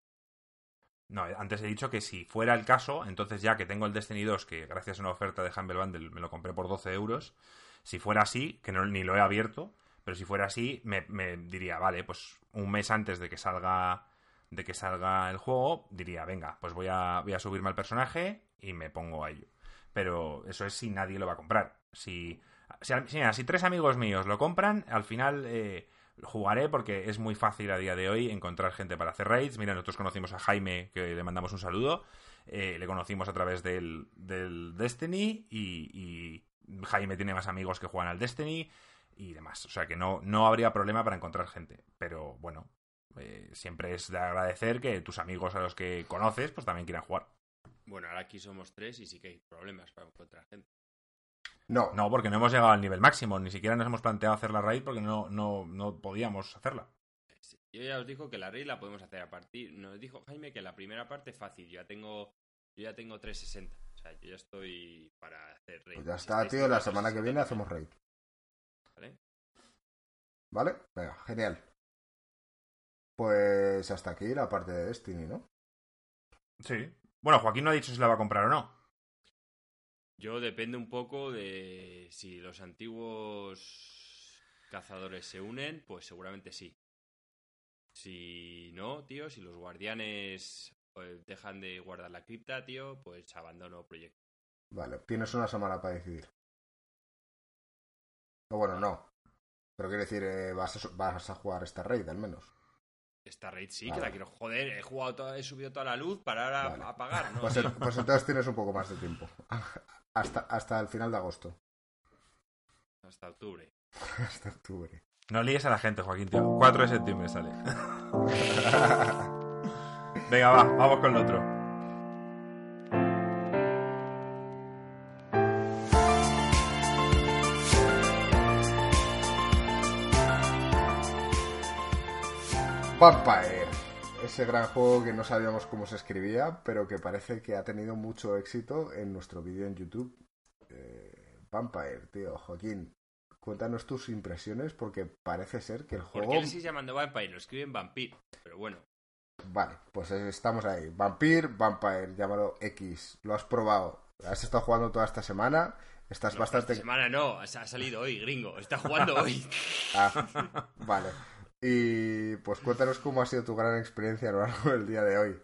No, antes he dicho que si fuera el caso, entonces ya que tengo el Destiny 2, que gracias a una oferta de Humble Bundle me lo compré por 12 euros, si fuera así, que no, ni lo he abierto, pero si fuera así, me, diría, vale, pues un mes antes de que salga de que salga el juego, diría, venga, pues voy a, voy a subirme al personaje y me pongo a ello. Pero eso es si nadie lo va a comprar. Si, si, si, tres amigos míos lo compran, al final eh, jugaré porque es muy fácil a día de hoy encontrar gente para hacer raids. Mira, nosotros conocimos a Jaime, que le mandamos un saludo. eh, le conocimos a través del, del Destiny y, Jaime tiene más amigos que juegan al Destiny y demás. O sea que no, no habría problema para encontrar gente. Pero bueno, eh, siempre es de agradecer que tus amigos a los que conoces pues también quieran jugar. Bueno, ahora aquí somos tres y sí que hay problemas para encontrar gente. No, No, porque no hemos llegado al nivel máximo, ni siquiera nos hemos planteado hacer la raid porque no, no, no podíamos hacerla. Sí, Yo ya os digo que la raid la podemos hacer a partir. Nos dijo Jaime que la primera parte es fácil. Yo ya tengo, yo ya tengo 360. O sea, yo ya estoy para hacer raid. pues ya está, tío. La semana que 360 viene hacemos raid. ¿vale? ¿Vale? Venga, genial. Pues hasta aquí la parte de Destiny, ¿no? Sí. Bueno, Joaquín no ha dicho si la va a comprar o no. Yo depende un poco de si los antiguos cazadores se unen, pues seguramente sí. Si no, tío, si los guardianes pues, dejan de guardar la cripta, tío, pues abandono proyecto. Vale, tienes una semana para decidir. O bueno, no. Pero quiero decir, eh, vas, a, vas a jugar esta raid al menos. Esta raid sí, Vale. que la quiero joder. He jugado toda- he subido toda la luz para ahora Vale. apagar, ¿no? Pues, [LAUGHS] pues entonces tienes un poco más de tiempo. [LAUGHS] Hasta, hasta el final de agosto. Hasta octubre. [LAUGHS] Hasta octubre. No líes a la gente, Joaquín, tío. 4 de septiembre sale. Venga, va, vamos con el otro. Vampire. Ese gran juego que no sabíamos cómo se escribía, pero que parece que ha tenido mucho éxito en nuestro vídeo en YouTube. Eh, Vampire, tío. Joaquín, cuéntanos tus impresiones porque parece ser que el ¿Por juego... qué le sigues llamando Vampire? Lo escriben Vampir. Pero bueno, Vale, pues estamos ahí. Vampire, Vampire, llámalo X. Lo has probado. Has estado jugando toda esta semana. Estás no, bastante... esta semana no, ha salido hoy, gringo. Está jugando [LAUGHS] hoy. Ah, vale. Y pues cuéntanos cómo ha sido tu gran experiencia a lo largo del día de hoy.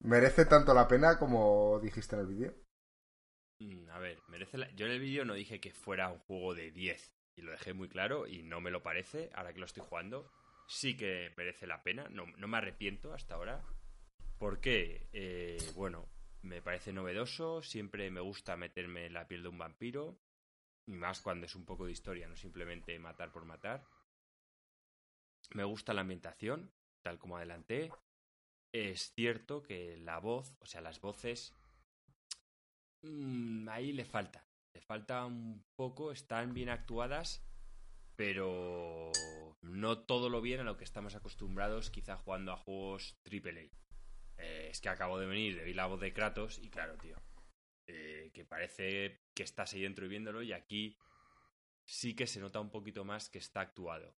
¿Merece tanto la pena como dijiste en el vídeo? Mm, A ver, merece la... yo en el vídeo no dije que fuera un juego de 10 y lo dejé muy claro y no me lo parece ahora que lo estoy jugando. Sí que merece la pena, no, no me arrepiento hasta ahora. ¿Por qué? Eh, bueno, me parece novedoso, siempre me gusta meterme en la piel de un vampiro y más cuando es un poco de historia, no simplemente matar por matar. Me gusta la ambientación, tal como adelanté. Es cierto que la voz, o sea, las voces, mm, ahí le falta. Le falta un poco, están bien actuadas, pero no todo lo bien a lo que estamos acostumbrados, quizá jugando a juegos AAA. Eh, es que acabo de venir, de vi la voz de Kratos y claro, tío, eh, que parece que estás ahí dentro y viéndolo y aquí sí que se nota un poquito más que está actuado.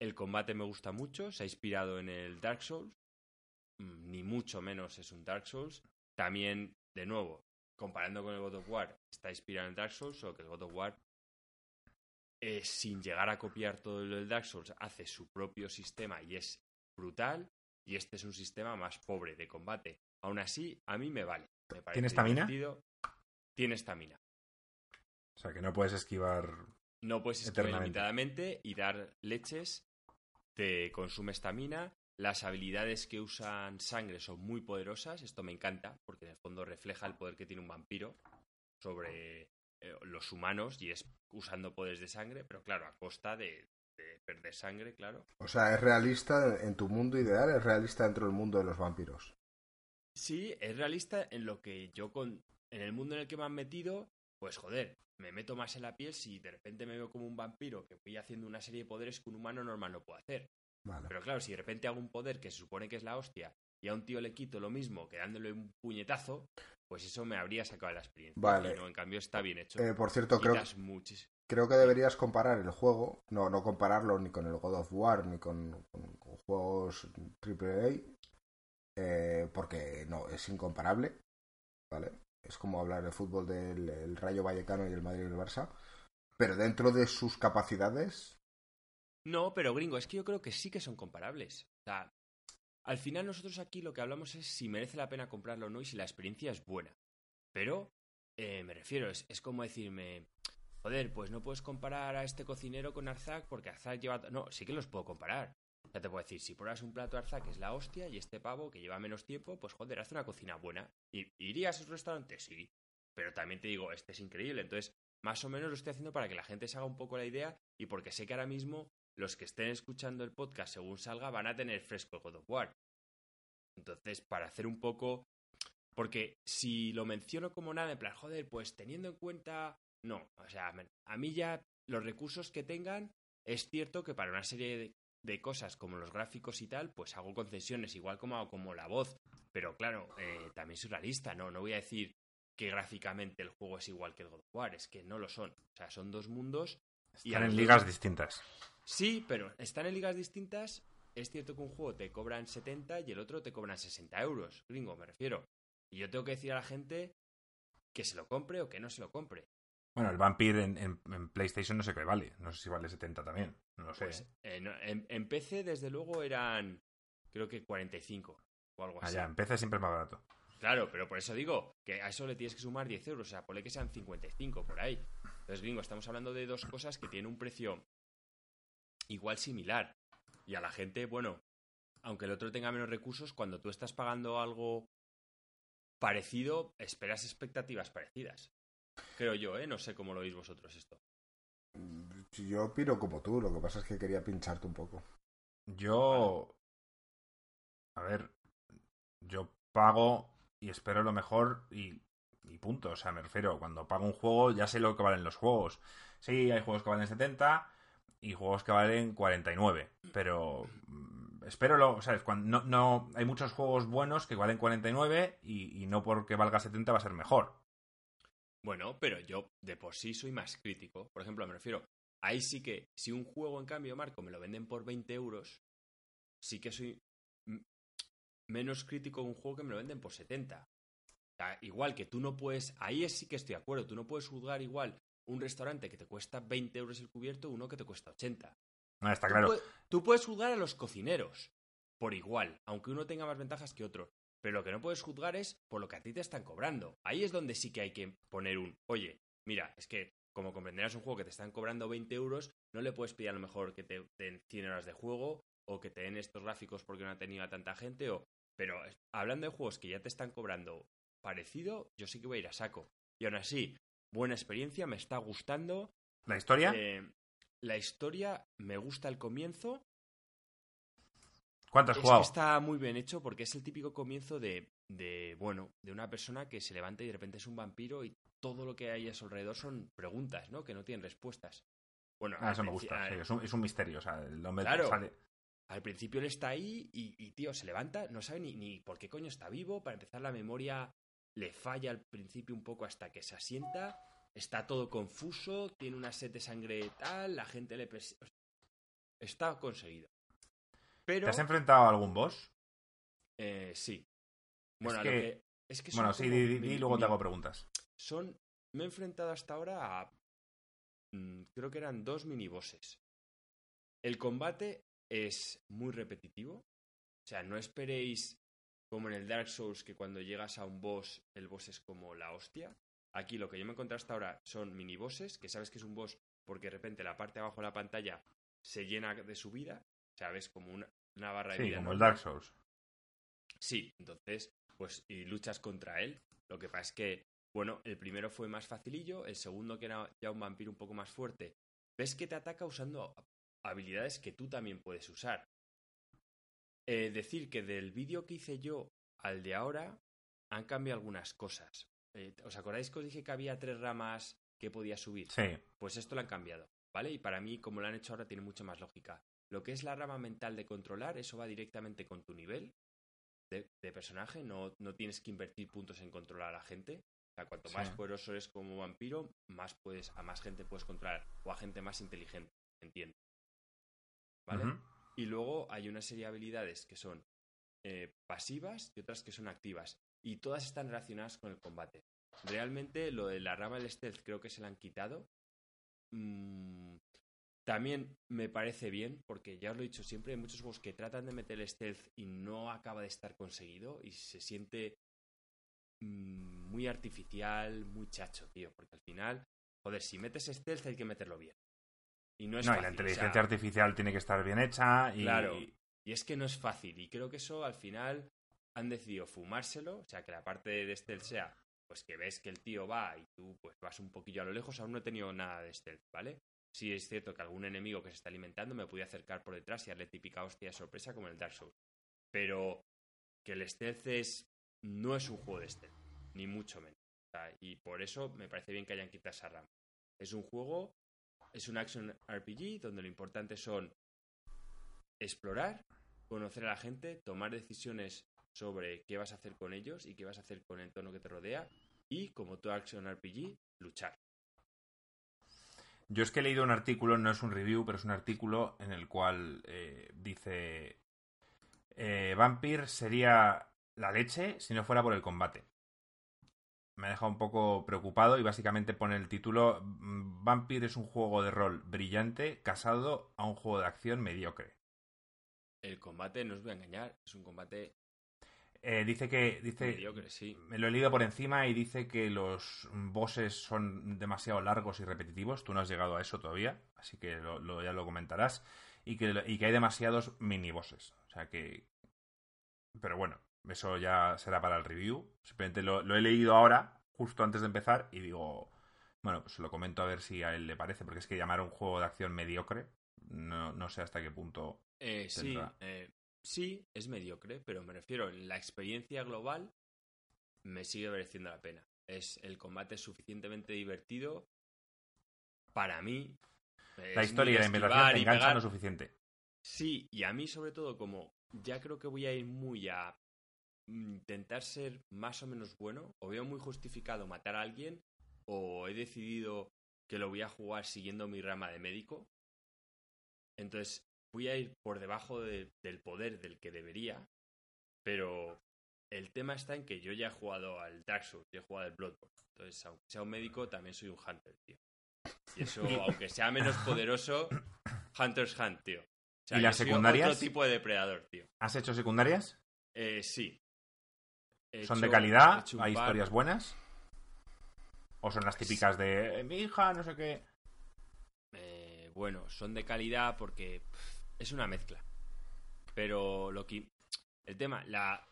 El combate me gusta mucho, se ha inspirado en el Dark Souls, mm, ni mucho menos es un Dark Souls. También, de nuevo, comparando con el God of War, está inspirado en el Dark Souls, o que el God of War, eh, sin llegar a copiar todo lo del Dark Souls, hace su propio sistema y es brutal. Y este es un sistema más pobre de combate. Aún así, a mí me vale. Me parece ¿Tiene estamina? Tiene estamina. O sea, que no puedes esquivar. No puedes esquivar limitadamente y dar leches te consume estamina. Las habilidades que usan sangre son muy poderosas. Esto me encanta porque en el fondo refleja el poder que tiene un vampiro sobre eh, los humanos y es usando poderes de sangre, pero claro, a costa de, de perder sangre, claro. O sea, es realista en tu mundo ideal, es realista dentro del mundo de los vampiros. Sí, es realista en lo que yo con en el mundo en el que me han metido, pues joder, me meto más en la piel si de repente me veo como un vampiro que voy haciendo una serie de poderes que un humano normal no puede hacer. Vale. Pero claro, si de repente hago un poder que se supone que es la hostia y a un tío le quito lo mismo que dándole un puñetazo, pues eso me habría sacado de la experiencia. Vale. No, en cambio está bien hecho. Eh, por cierto, creo, muchis- creo que deberías comparar el juego, no, no compararlo ni con el God of War ni con, con- con juegos AAA, eh, porque no, es incomparable, ¿vale? Es como hablar de fútbol del el Rayo Vallecano y el Madrid y el Barça, pero dentro de sus capacidades, No, pero gringo, es que yo creo que sí que son comparables. O sea, al final nosotros aquí lo que hablamos es si merece la pena comprarlo o no y si la experiencia es buena. Pero, eh, me refiero, es, es como decirme, joder, pues no puedes comparar a este cocinero con Arzak porque Arzak lleva... No, sí que los puedo comparar. Sea, te puedo decir, si pruebas un plato de Arzak que es la hostia y este pavo que lleva menos tiempo, pues joder, hace una cocina buena. ¿Y irías a su restaurante? Sí. Pero también te digo, este es increíble. Entonces, más o menos lo estoy haciendo para que la gente se haga un poco la idea y porque sé que ahora mismo los que estén escuchando el podcast según salga van a tener fresco el God of War. Entonces, para hacer un poco... Porque si lo menciono como nada, en plan, joder, pues teniendo en cuenta... No, o sea, a mí ya los recursos que tengan, es cierto que para una serie de, cosas como los gráficos y tal, pues hago concesiones, igual como hago como la voz. Pero claro, eh, también soy realista, ¿no? No voy a decir que gráficamente el juego es igual que el God of War, es que no lo son. O sea, son dos mundos y Están en ligas distintas. Sí, pero están en ligas distintas. Es cierto que un juego te cobran 70 y el otro te cobran 60 euros, gringo, me refiero. Y yo tengo que decir a la gente que se lo compre o que no se lo compre. Bueno, el Vampire en, en- en PlayStation no sé qué vale. No sé si vale 70 también. No lo sé. Pues eh, no, en, en PC, desde luego, eran creo que 45 o algo Ah, así. ya, en PC siempre es más barato. Claro, pero por eso digo que a eso le tienes que sumar 10 euros. O sea, ponle que sean 55 por ahí. Entonces, gringo, estamos hablando de dos cosas que tienen un precio igual similar. Y a la gente, bueno, aunque el otro tenga menos recursos, cuando tú estás pagando algo parecido, esperas expectativas parecidas. Creo yo, ¿eh? No sé cómo lo veis vosotros esto. yo opino como tú, lo que pasa es que quería pincharte un poco. Yo. A ver. Yo pago y espero lo mejor y, y punto. O sea, me refiero, cuando pago un juego ya sé lo que valen los juegos. Sí, hay juegos que valen 70 y juegos que valen 49. Pero mm, espero lo. ¿Sabes? Cuando, no, no, hay muchos juegos buenos que valen 49 y, y no porque valga 70 va a ser mejor. Bueno, pero yo de por sí soy más crítico. Por ejemplo, me refiero, ahí sí que, si un juego en cambio, Marco, me lo venden por 20 euros, sí que soy menos crítico de un juego que me lo venden por 70. igual que tú no puedes, ahí sí que estoy de acuerdo, tú no puedes juzgar igual un restaurante que te cuesta 20 euros el cubierto, uno que te cuesta 80. No, está claro. tú puedes juzgar a los cocineros por igual, aunque uno tenga más ventajas que otro. Pero lo que no puedes juzgar es por lo que a ti te están cobrando. Ahí es donde sí que hay que poner un, oye, mira, es que como comprenderás un juego que te están cobrando 20 euros, no le puedes pedir a lo mejor que te den 100 horas de juego o que te den estos gráficos porque no ha tenido a tanta gente o... Pero hablando de juegos que ya te están cobrando parecido, yo sí que voy a ir a saco. Y aún así, buena experiencia, me está gustando. ¿La historia? Eh, la historia, me gusta el comienzo, ¿Cuánto has jugado? está muy bien hecho porque es el típico comienzo de, de, bueno, de una persona que se levanta y de repente es un vampiro y todo lo que hay a su alrededor son preguntas, ¿no? Que no tienen respuestas. Bueno, ah, eso me gusta, es, un, misterio, o sea, el hombre claro, Al principio él está ahí y, tío, se levanta, no sabe ni, ni por qué coño está vivo, para empezar la memoria le falla al principio un poco hasta que se asienta, está todo confuso, tiene una sed de sangre tal, la gente le... Está conseguido. ¿Te has enfrentado a algún boss? Eh, sí. Bueno, es que, bueno, sí, y luego te hago preguntas. Son. Me he enfrentado hasta ahora a. Mm, creo que eran dos minibosses. El combate es muy repetitivo. O sea, no esperéis como en el Dark Souls que cuando llegas a un boss, el boss es como la hostia. Aquí lo que yo me he encontrado hasta ahora son minibosses, que sabes que es un boss porque de repente la parte de abajo de la pantalla se llena de su vida. O sea, ves como una, una barra de sí, como el Dark Souls. Sí, entonces, pues, y luchas contra él. Lo que pasa es que, bueno, el primero fue más facilillo, el segundo, que era ya un vampiro un poco más fuerte, ves que te ataca usando habilidades que tú también puedes usar. Eh, decir que del vídeo que hice yo al de ahora han cambiado algunas cosas. Eh, ¿Os acordáis que os dije que había tres ramas que podía subir? Sí. Pues esto lo han cambiado, ¿vale? Y para mí, como lo han hecho ahora, tiene mucho más lógica. Lo que es la rama mental de controlar, eso va directamente con tu nivel de, personaje, no, no, tienes que invertir puntos en controlar a la gente. O sea, cuanto más poderoso eres como vampiro, más puedes, a más gente puedes controlar, o a gente más inteligente, entiendo. ¿Vale? Y luego hay una serie de habilidades que son eh, pasivas y otras que son activas. Y todas están relacionadas con el combate. Realmente lo de la rama del stealth creo que se la han quitado. Mm, también me parece bien, porque ya os lo he dicho siempre, hay muchos juegos que tratan de meter el stealth y no acaba de estar conseguido y se siente mm, muy artificial, muy chacho, tío. Porque al final, joder, si metes stealth hay que meterlo bien. Y no es no, y la inteligencia artificial tiene que estar bien hecha y... Claro, y es que no es fácil. Y creo que eso al final han decidido fumárselo, o sea, que la parte de stealth sea, pues que ves que el tío va y tú pues vas un poquillo a lo lejos, aún no he tenido nada de stealth, ¿vale? Sí es cierto que algún enemigo que se está alimentando me puede acercar por detrás y darle típica hostia sorpresa como el Dark Souls. Pero que el stealth no es un juego de stealth, ni mucho menos. y por eso me parece bien que hayan quitado esa rama. Es un juego, es un action RPG donde lo importante son explorar, conocer a la gente, tomar decisiones sobre qué vas a hacer con ellos y qué vas a hacer con el entorno que te rodea y, como todo action RPG, luchar. Yo es que he leído un artículo, no es un review, pero es un artículo en el cual eh, dice eh, Vampir sería la leche si no fuera por el combate. Me ha dejado un poco preocupado y básicamente pone el título mm, Vampir es un juego de rol brillante casado a un juego de acción mediocre. El combate, no os voy a engañar, es un combate eh, dice que. Dice, sí. Me lo he leído por encima y dice que los bosses son demasiado largos y repetitivos. Tú no has llegado a eso todavía, así que lo, ya lo comentarás. Y que, y que hay demasiados mini bosses. O sea que. Pero bueno, eso ya será para el review. Simplemente lo, he leído ahora, justo antes de empezar, y digo. Bueno, pues lo comento a ver si a él le parece, porque es que llamar a un juego de acción mediocre, no, no sé hasta qué punto. Eh, sí, eh, sí, es mediocre, pero me refiero, la experiencia global me sigue mereciendo la pena. Es el combate suficientemente divertido para mí. La historia y la invitación te enganchan lo suficiente. Sí, y a mí sobre todo como ya creo que voy a ir muy a intentar ser más o menos bueno, o veo muy justificado matar a alguien, o he decidido que lo voy a jugar siguiendo mi rama de médico. Entonces voy a ir por debajo del poder del que debería, pero el tema está en que yo ya he jugado al Dark Souls, ya he jugado al Bloodborne. Entonces, aunque sea un médico, también soy un hunter, tío. Y eso, [LAUGHS] aunque sea menos poderoso, Hunter's Hunt, tío. ¿Y las secundarias? Otro tipo de depredador, tío. ¿Has hecho secundarias? Eh, sí. ¿Son de calidad? ¿Hay historias buenas? ¿O son las típicas de mi hija, no sé qué? Eh, bueno, son de calidad porque es una mezcla. Pero lo que. El tema, la,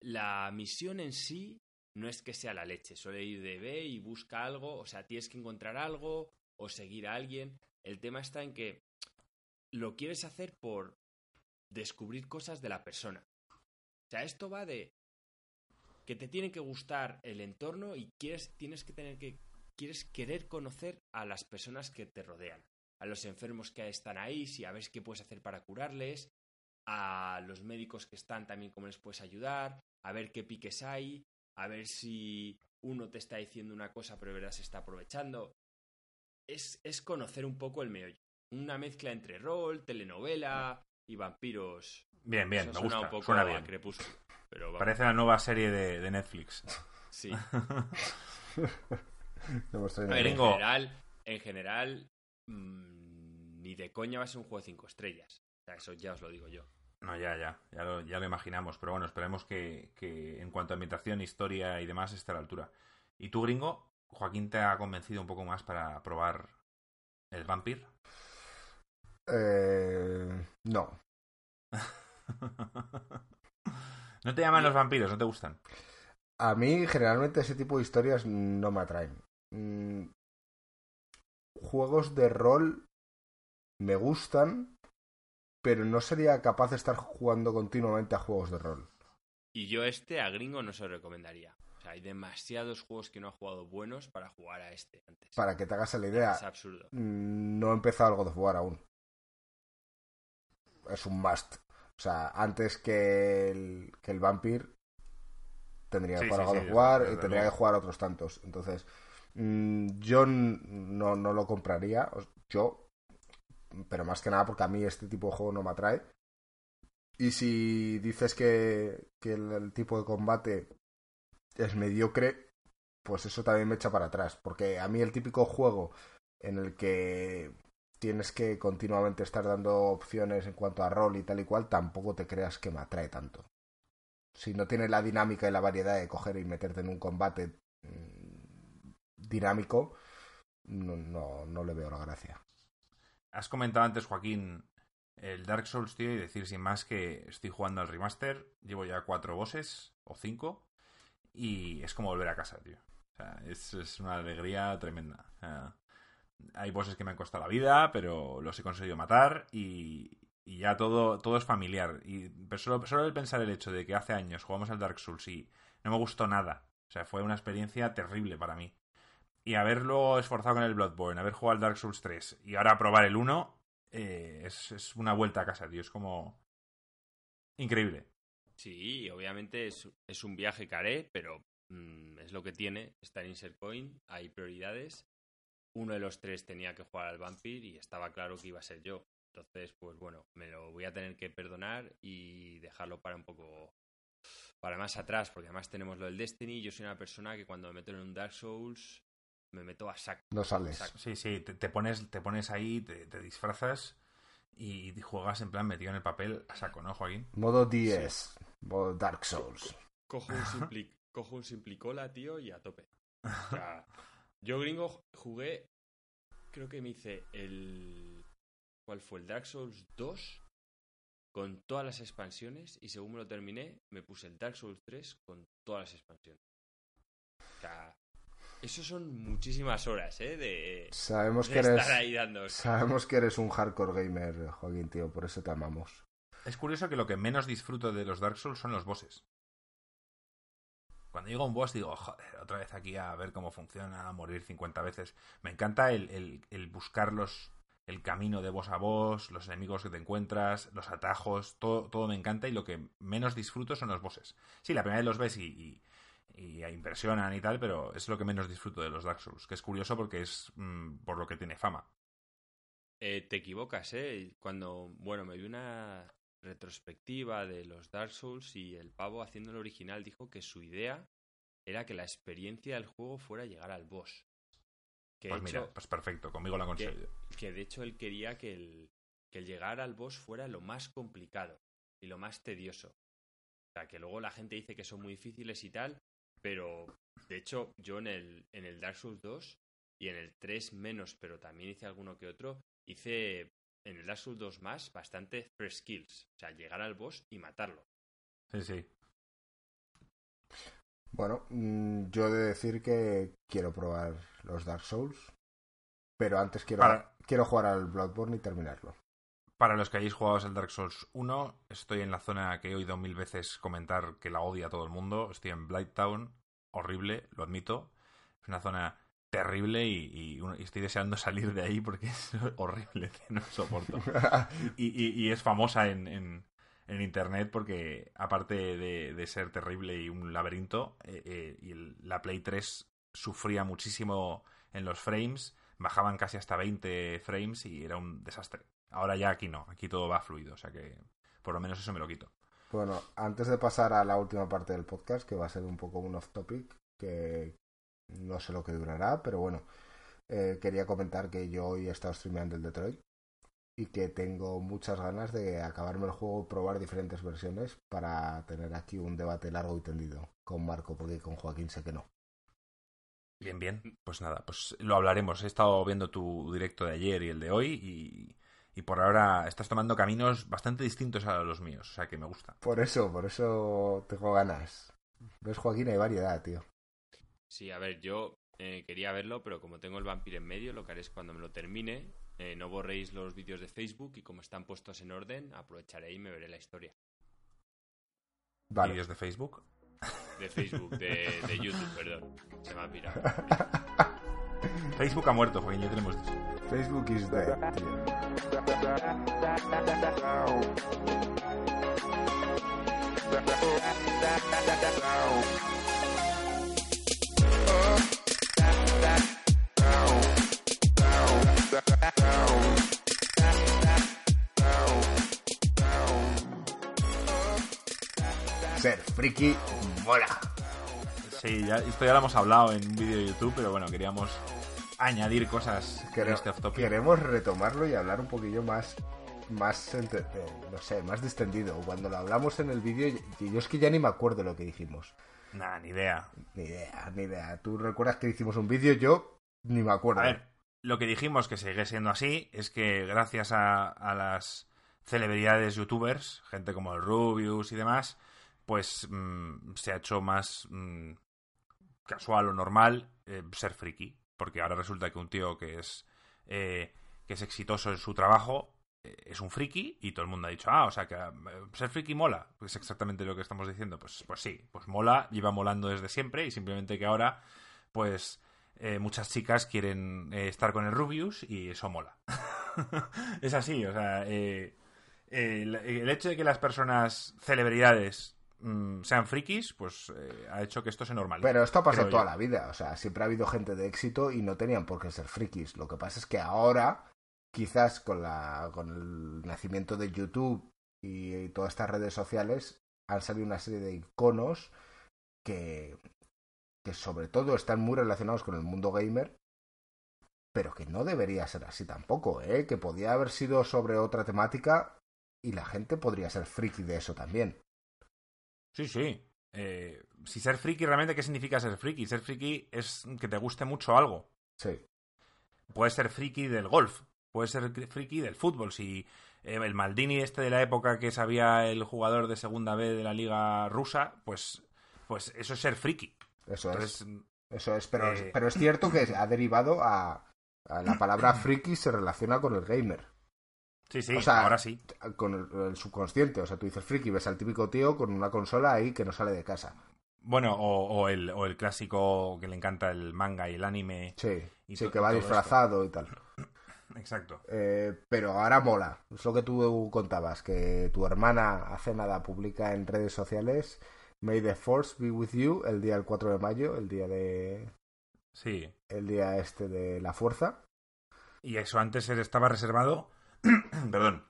la misión en sí no es que sea la leche. Suele ir de B y busca algo. O sea, tienes que encontrar algo o seguir a alguien. El tema está en que lo quieres hacer por descubrir cosas de la persona. O sea, esto va de que te tiene que gustar el entorno y quieres, tienes que tener que, quieres querer conocer a las personas que te rodean, a los enfermos que están ahí, si a ver qué puedes hacer para curarles, a los médicos que están también cómo les puedes ayudar, a ver qué piques hay, a ver si uno te está diciendo una cosa pero de verdad se está aprovechando. Es, es conocer un poco el meollo. Una mezcla entre rol, telenovela y vampiros. Bien, bien, me gusta. Un poco suena bien. Crepúsculo. Parece la nueva serie de, Netflix. Sí. [LAUGHS] en general, en general mm, ni de coña va a ser un juego de 5 estrellas. O sea, eso ya os lo digo yo. No, ya, ya, ya lo, ya lo imaginamos. Pero bueno, esperemos que, en cuanto a ambientación, historia y demás esté a la altura. ¿Y tú, gringo? ¿Joaquín te ha convencido un poco más para probar el Vampir? Eh, no. [LAUGHS] ¿No te llaman los vampiros? ¿No te gustan? A mí, generalmente, ese tipo de historias no me atraen. Juegos de rol me gustan, pero no sería capaz de estar jugando continuamente a juegos de rol. Y yo este a gringo no se lo recomendaría. O sea, hay demasiados juegos que no ha jugado buenos para jugar a este antes. Para que te hagas la idea. Es absurdo. Mm, no he empezado algo de jugar aún. Es un must. O sea, antes que el, que el Vampir tendría que jugar jugar y tendría que jugar otros tantos. Entonces, mm, yo no, no lo compraría. Yo, pero más que nada porque a mí este tipo de juego no me atrae. Y si dices que, que el, tipo de combate es mediocre, pues eso también me echa para atrás. Porque a mí el típico juego en el que tienes que continuamente estar dando opciones en cuanto a rol y tal y cual, tampoco te creas que me atrae tanto. Si no tiene la dinámica y la variedad de coger y meterte en un combate mm, dinámico, no, no, no le veo la gracia. Has comentado antes, Joaquín, el Dark Souls, tío, y decir sin más que estoy jugando al remaster, llevo ya cuatro bosses o cinco, y es como volver a casa, tío. O sea, es, es una alegría tremenda. Hay bosses que me han costado la vida, pero los he conseguido matar y, ya todo, todo es familiar. Y solo, solo el pensar el hecho de que hace años jugamos al Dark Souls y no me gustó nada. O sea, fue una experiencia terrible para mí. Y haberlo esforzado con el Bloodborne, haber jugado al Dark Souls 3 y ahora probar el 1, eh, es, una vuelta a casa, tío. Es como. Increíble. Sí, obviamente es, un viaje caré, pero mm, es lo que tiene. Está en Insert Coin, hay prioridades uno de los tres tenía que jugar al Vampir y estaba claro que iba a ser yo. Entonces, pues bueno, me lo voy a tener que perdonar y dejarlo para un poco para más atrás, porque además tenemos lo del Destiny. Yo soy una persona que cuando me meto en un Dark Souls me meto a saco. No sales. Sí, sí, te, pones, te pones ahí, te, disfrazas y juegas en plan metido en el papel a saco, ¿no, Joaquín? Modo 10, modo Dark Souls. Cojo un, simpli, [LAUGHS] cojo un simplicola, tío, y a tope. O sea, [LAUGHS] yo, gringo, jugué. Creo que me hice el. ¿Cuál fue? El Dark Souls 2 con todas las expansiones. Y según me lo terminé, me puse el Dark Souls 3 con todas las expansiones. O sea, eso son muchísimas horas, ¿eh? De, sabemos que estar ahí dando. Sabemos que eres un hardcore gamer, Joaquín, tío. Por eso te amamos. Es curioso que lo que menos disfruto de los Dark Souls son los bosses. Cuando llego a un boss digo, joder, otra vez aquí a ver cómo funciona, a morir 50 veces. Me encanta el, el, el buscar el camino de boss a boss, los enemigos que te encuentras, los atajos, todo, todo me encanta y lo que menos disfruto son los bosses. Sí, la primera vez los ves y, y impresionan y tal, pero es lo que menos disfruto de los Dark Souls, que es curioso porque es mm, por lo que tiene fama. Eh, te equivocas, ¿eh? Cuando, bueno, me vi una retrospectiva de los Dark Souls y el pavo haciendo el original dijo que su idea era que la experiencia del juego fuera llegar al boss. Que pues mira, pues perfecto, conmigo lo ha conseguido. Que, de hecho él quería que el, que el llegar al boss fuera lo más complicado y lo más tedioso. O sea, que luego la gente dice que son muy difíciles y tal, pero de hecho yo en el, en el Dark Souls 2 y en el 3 menos, pero también hice alguno que otro, hice en el Dark Souls 2 más bastante fresh skills. O sea, llegar al boss y matarlo. Sí, sí. Bueno, mm, yo he de decir que quiero probar los Dark Souls, pero antes quiero, quiero jugar al Bloodborne y terminarlo. Para los que hayáis jugado el Dark Souls 1, estoy en la zona que he oído mil veces comentar que la odia todo el mundo. Estoy en Blighttown, horrible, lo admito. Es una zona terrible y, estoy deseando [LAUGHS] salir de ahí porque es horrible, [LAUGHS] no soporto. y, es famosa en, en, internet porque, aparte de, ser terrible y un laberinto, eh, eh, y la Play 3 sufría muchísimo en los frames, bajaban casi hasta 20 frames y era un desastre. Ahora ya aquí no, aquí todo va fluido, o sea que por lo menos eso me lo quito. Bueno, antes de pasar a la última parte del podcast, que va a ser un poco un off topic, que no sé lo que durará, pero bueno, eh, quería comentar que yo hoy he estado streameando el Detroit y que tengo muchas ganas de acabarme el juego, probar diferentes versiones para tener aquí un debate largo y tendido con Marco, porque con Joaquín sé que no. Bien, bien. Pues nada, pues lo hablaremos. He estado viendo tu directo de ayer y el de hoy y, y por ahora estás tomando caminos bastante distintos a los míos, o sea que me gusta. Por eso, por eso tengo ganas. ¿Ves, Joaquín? Hay variedad, tío. Sí, a ver, yo eh, quería verlo, pero como tengo el vampiro en medio, lo que haré es cuando me lo termine, eh, no borréis los vídeos de Facebook y como están puestos en orden, aprovecharé y me veré la historia. ¿Vídeos de Facebook? De Facebook, de, YouTube, perdón. Se me ha pirado. [LAUGHS] Facebook ha muerto, Joaquín, ya tenemos Facebook is dead, Ser friki mola. Sí, ya, esto ya lo hemos hablado en un vídeo de YouTube, pero bueno, queríamos añadir cosas este Queremos retomarlo y hablar un poquillo más más eh, no sé, más distendido. Cuando lo hablamos en el vídeo, yo es que ya ni me acuerdo lo que dijimos. Nah, ni idea. Ni idea, ni idea. ¿Tú recuerdas que hicimos un vídeo? Yo ni me acuerdo. A ver, lo que dijimos que sigue siendo así es que gracias a, las celebridades youtubers, gente como el Rubius y demás, pues mm, se ha hecho más mm, casual o normal eh, ser friki. Porque ahora resulta que un tío que es, eh, que es exitoso en su trajo eh, es un friki y todo el mundo ha dicho, ah, o sea que ser friki mola. Es exactamente lo que estamos diciendo. Pues, pues sí, pues mola, lleva molando desde siempre y simplemente que ahora, pues muchas chicas quieren estar con el Rubius y eso mola. [LAUGHS] es así, o sea, el, hecho de que las personas celebridades Mm, sean frikis, pues eh, ha hecho que esto se normalice. Pero esto ha pasado toda la vida, o sea, siempre ha habido gente de éxito y no tenían por qué ser frikis. Lo que pasa es que ahora, quizás con, la, con el nacimiento de YouTube y, todas estas redes sociales, han salido una serie de iconos que, que sobre todo están muy relacionados con el mundo gamer, pero que no debería ser así tampoco, ¿eh? que podía haber sido sobre otra temática y la gente podría ser friki de eso también. Sí, sí. Eh, si ser friki, realmente, ¿qué significa ser friki? Ser friki es que te guste mucho algo. Sí. Puedes ser friki del golf, puedes ser friki del fútbol. Si eh, el Maldini este de la época que sabía el jugador de segunda B de la liga rusa, pues, pues eso es ser friki. Eso es. Eso es, pero, eh, pero es cierto que ha derivado a, a la palabra [CLEARS THROAT] friki se relaciona con el gamer. Sí, sí, ahora sí. Con el, subconsciente. O sea, tú dices friki, ves al típico tío con una consola ahí que no sale de casa. Bueno, o, el, o el clásico que le encanta el manga y el anime. Sí, y sí que va disfrazado y tal. [CLEARS THROAT] Exacto. Eh, pero ahora mola. Es lo que tú contabas, que tu hermana hace nada publica en redes sociales May the Force be with you el día del 4 de mayo, el día de. Sí. El día este de la fuerza. Y eso antes estaba reservado. [CLEARS THROAT] Perdón.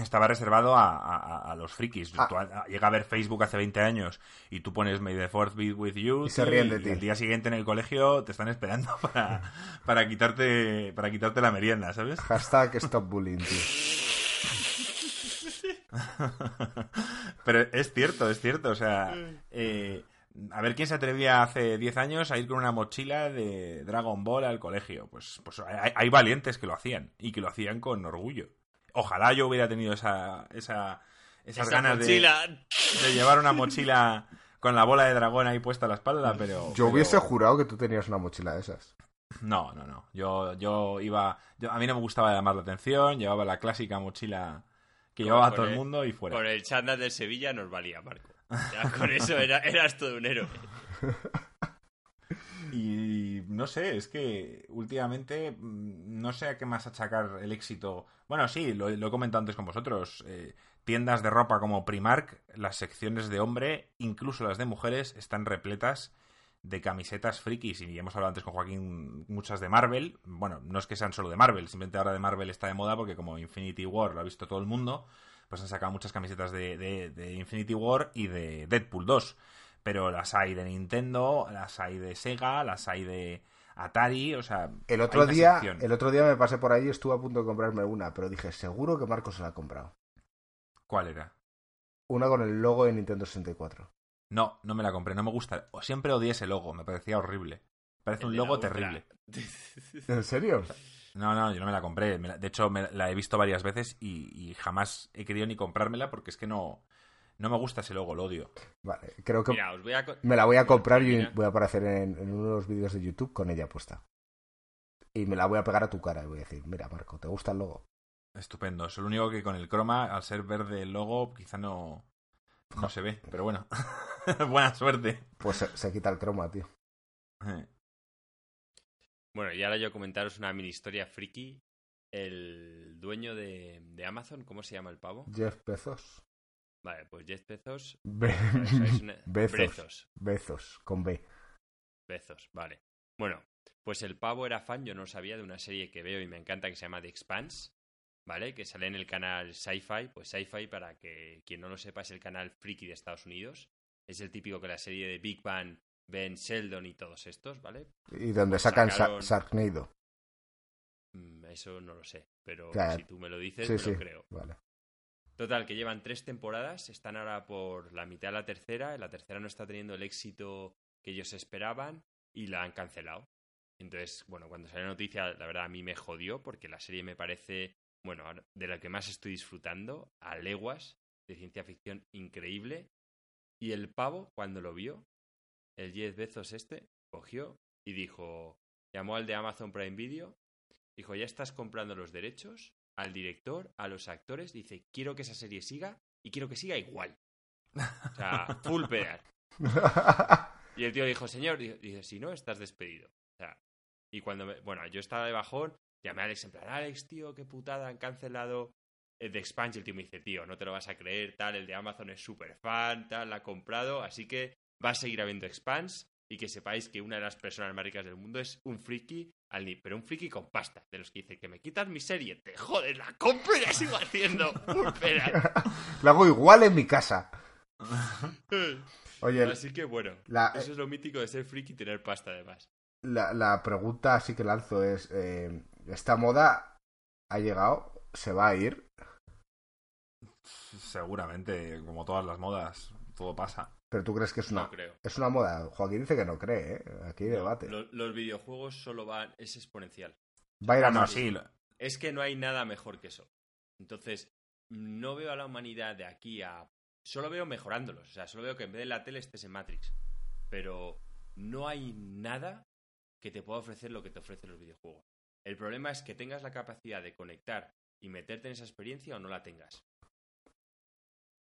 Estaba reservado a, a- a los frikis. Ah. Tú a- llega a ver Facebook hace 20 años y tú pones May the Fourth be with you Y se ríen de y ti. el día siguiente en el colegio te están esperando [LAUGHS] para, para quitarte para quitarte la merienda, ¿sabes? Hashtag stop bullying, tío. [LAUGHS] Pero es cierto, es cierto. O sea, eh, a ver quién se atrevía hace 10 años a ir con una mochila de Dragon Ball al colegio. Pues, pues hay, hay valientes que lo hacían y que lo hacían con orgullo. Ojalá yo hubiera tenido esa, esa, esas Esa ganas de, de llevar una mochila con la bola de dragón ahí puesta a la espalda, pero... Yo pero- hubiese jurado que tú tenías una mochila de esas. No, no, no. Yo, yo iba... yo- a mí no me gustaba llamar la atención, llevaba la clásica mochila que llevaba todo el el- mundo y fuera. Con el chándal del Sevilla nos valía, Marco. Ya con eso era, eras todo un héroe. [LAUGHS] Y no sé, es que últimamente mm, no sé a qué más achacar el éxito. Bueno, sí, lo, he comentado antes con vosotros. eh, tiendas de ropa como Primark, las secciones de hombre, incluso las de mujeres, están repletas de camisetas frikis. Y hemos hablado antes con Joaquín muchas de Marvel. Bueno, no es que sean solo de Marvel, simplemente ahora de Marvel está de moda porque como Infinity War lo ha visto todo el mundo, pues han sacado muchas camisetas de, de- de Infinity War y de Deadpool 2 pero las hay de Nintendo, las hay de Sega, las hay de Atari, o sea... El otro día, sección. el otro día me pasé por ahí y estuve a punto de comprarme una, pero dije, seguro que Marcos se la ha comprado. ¿Cuál era? Una con el logo de Nintendo 64. No, no me la compré, no me gusta. O- Siempre odié ese logo, me parecía horrible. Parece El un logo terrible. [LAUGHS] ¿En serio? No, no, yo no me la compré. Me la- de hecho, me la he visto varias veces y, y jamás he querido ni comprármela porque es que no, no me gusta ese logo, lo odio. Vale, creo que Mira, os voy a... me la voy a comprar y voy a aparecer en, en uno de los vídeos de YouTube con ella puesta. Y me la voy a pegar a tu cara y voy a decir, mira Marco, ¿te gusta el logo? Estupendo. Es lo único que con el croma, al ser verde el logo, quizá no, no [LAUGHS] se ve. Pero bueno, [LAUGHS] buena suerte. Pues se, se quita el croma, tío. Bueno, y ahora yo comentaros una mini historia friki. El dueño de, de Amazon, ¿cómo se llama el pavo? Jeff Bezos. Vale, pues Jeff Bezos. Be- una- [LAUGHS] Bezos. Bezos. Bezos, con B. Bezos, vale. Bueno, pues el pavo era fan, yo no sabía, de una serie que veo y me encanta que se llama The Expanse, ¿vale? Que sale en el canal Sci-Fi. Pues Sci-Fi, para que quien no lo sepa, es el canal friki de Estados Unidos. Es el típico que la serie de Big Bang, Ben Sheldon y todos estos, ¿vale? Y donde sacan Sa- Sacaron- Sharknado. Mm, Eso no lo sé, pero si tú me lo dices, Sí, me sí. lo creo. Vale. Total, que llevan tres temporadas, están ahora por la mitad de la tercera, la tercera no está teniendo el éxito que ellos esperaban y la han cancelado. Entonces, bueno, cuando salió la noticia, la verdad a mí me jodió porque la serie me parece, bueno, de la que más estoy disfrutando, a leguas, de ciencia ficción increíble. Y el pavo, cuando lo vio, el 10 Bezos este, cogió y dijo, llamó al de Amazon Prime Video, dijo, ya estás comprando los derechos, al director, a los actores, dice, quiero que esa serie siga y quiero que siga igual. O sea, full pedal. [LAUGHS] Y el tío dijo, señor, di- dice, si no, estás despedido. O sea, y cuando, me- bueno, yo estaba de bajón, llamé a Alex en plan, Alex, tío, qué putada, han cancelado el de Expanse. El tío me dice, tío, no te lo vas a creer, tal, el de Amazon es súper fan, tal, la ha comprado, así que va a seguir habiendo Expanse. Y que sepáis que una de las personas más ricas del mundo es un friki, al ni- pero un friki con pasta. De los que dice que me quitas mi serie, te jodes, la compro y la sigo haciendo. [LAUGHS] Lo hago igual en mi casa. [LAUGHS] Oye, Así que bueno, la, eso es lo mítico de ser friki y tener pasta además. la, la pregunta así que lanzo es, eh, ¿esta moda ha llegado? ¿Se va a ir? Seguramente, como todas las modas, todo pasa. ¿Pero tú crees que es una, No creo. es una moda? Joaquín dice que no cree, ¿eh? Aquí hay No, debate. lo- los videojuegos solo van, es exponencial. Va a ir a no, más. sí, lo- Es que no hay nada mejor que eso. Entonces, no veo a la humanidad de aquí a... Solo veo mejorándolos. O sea, solo veo que en vez de la tele estés en Matrix. Pero no hay nada que te pueda ofrecer lo que te ofrecen los videojuegos. El problema es que tengas la capacidad de conectar y meterte en esa experiencia o no la tengas.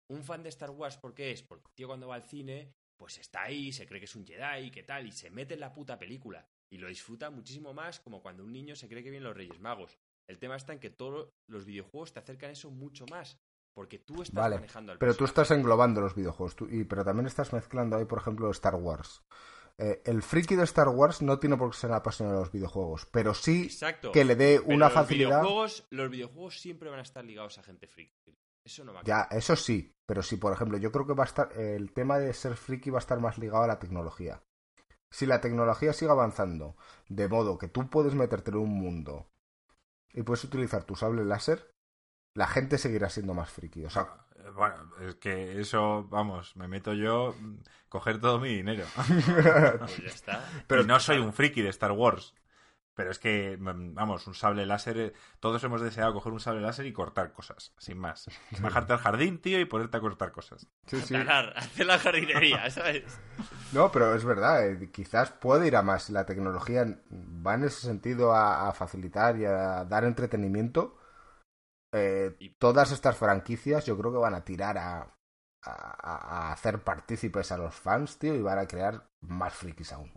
Un fan de Star Wars, ¿por qué es? Porque el tío cuando va al cine, pues está ahí, se cree que es un Jedi, qué tal, y se mete en la puta película. Y lo disfruta muchísimo más como cuando un niño se cree que vienen los Reyes Magos. El tema está en que todos los videojuegos te acercan eso mucho más. Porque tú estás Vale, manejando al pero tú estás englobando los videojuegos, tú- y, pero también estás mezclando ahí, por ejemplo, Star Wars. Eh, el friki de Star Wars no tiene por qué ser apasionado de los videojuegos, pero sí Exacto. que le dé Pero una los facilidad. Videojuegos, los videojuegos siempre van a estar ligados a gente friki. Eso no va a Ya, eso sí, pero si por ejemplo, yo creo que va a estar, el tema de ser friki va a estar más ligado a la tecnología. Si la tecnología sigue avanzando, de modo que tú puedes meterte en un mundo y puedes utilizar tu sable láser, la gente seguirá siendo más friki. O sea, Eh, Bueno, es que eso, vamos, me meto yo, mm, coger todo mi dinero. [LAUGHS] Pues ya está. Pero- y no soy un friki de Star Wars. Pero es que, mm, vamos, un sable láser, eh, todos hemos deseado coger un sable láser y cortar cosas, sin más. [LAUGHS] Bajarte al jardín, tío, y ponerte a cortar cosas. sí, sí. Talar, [LAUGHS] hacer la jardinería, [LAUGHS] ¿sabes? No, pero es verdad, eh, quizás puede ir a más. La tecnología va en ese sentido a, a facilitar y a dar entretenimiento. Eh, Y- todas estas franquicias yo creo que van a tirar a, a- a hacer partícipes a los fans, tío, y van a crear más frikis aún.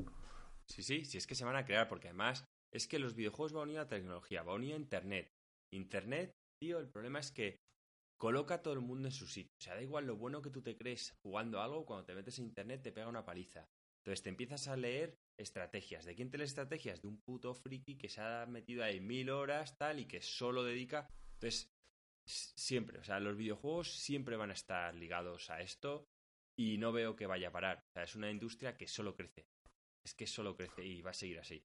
Sí, sí, sí, es que se van a crear, porque además es que los videojuegos van unidos a tecnología, van unidos a Internet. Internet, tío, el problema es que coloca a todo el mundo en su sitio. O sea, da igual lo bueno que tú te crees jugando algo, cuando te metes en Internet te pega una paliza. Entonces te empiezas a leer estrategias. ¿De quién te lees estrategias? De un puto friki que se ha metido ahí mil horas, tal, y que solo dedica. Entonces, siempre, o sea, los videojuegos siempre van a estar ligados a esto y no veo que vaya a parar. O sea, es una industria que solo crece. Es que solo crece y va a seguir así.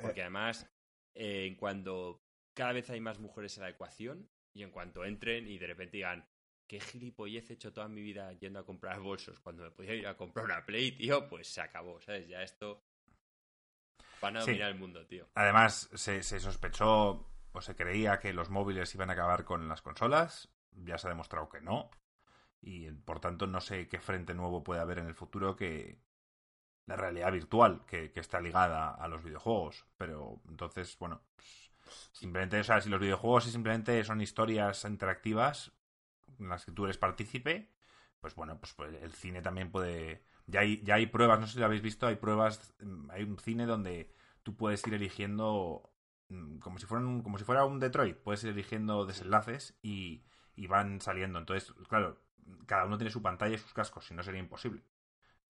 Porque además, eh, en cuanto cada vez hay más mujeres en la ecuación y en cuanto entren y de repente digan, qué gilipollez he hecho toda mi vida yendo a comprar bolsos cuando me podía ir a comprar una Play, tío, pues se acabó, ¿sabes? Ya esto van a Sí. dominar el mundo, tío. Además, se, se sospechó o se creía que los móviles iban a acabar con las consolas. Ya se ha demostrado que no. Y por tanto, no sé qué frente nuevo puede haber en el futuro que la realidad virtual que, que está ligada a los videojuegos. Pero entonces, bueno, pues, simplemente, o sea, si los videojuegos simplemente son historias interactivas en las que tú eres partícipe, pues bueno, pues, pues el cine también puede. Ya hay, ya hay pruebas, no sé si lo habéis visto, hay pruebas, mm, hay un cine donde tú puedes ir eligiendo mm, como si fuera un, como si fuera un Detroit, puedes ir eligiendo desenlaces y, y van saliendo. Entonces, claro, cada uno tiene su pantalla y sus cascos, si no sería imposible.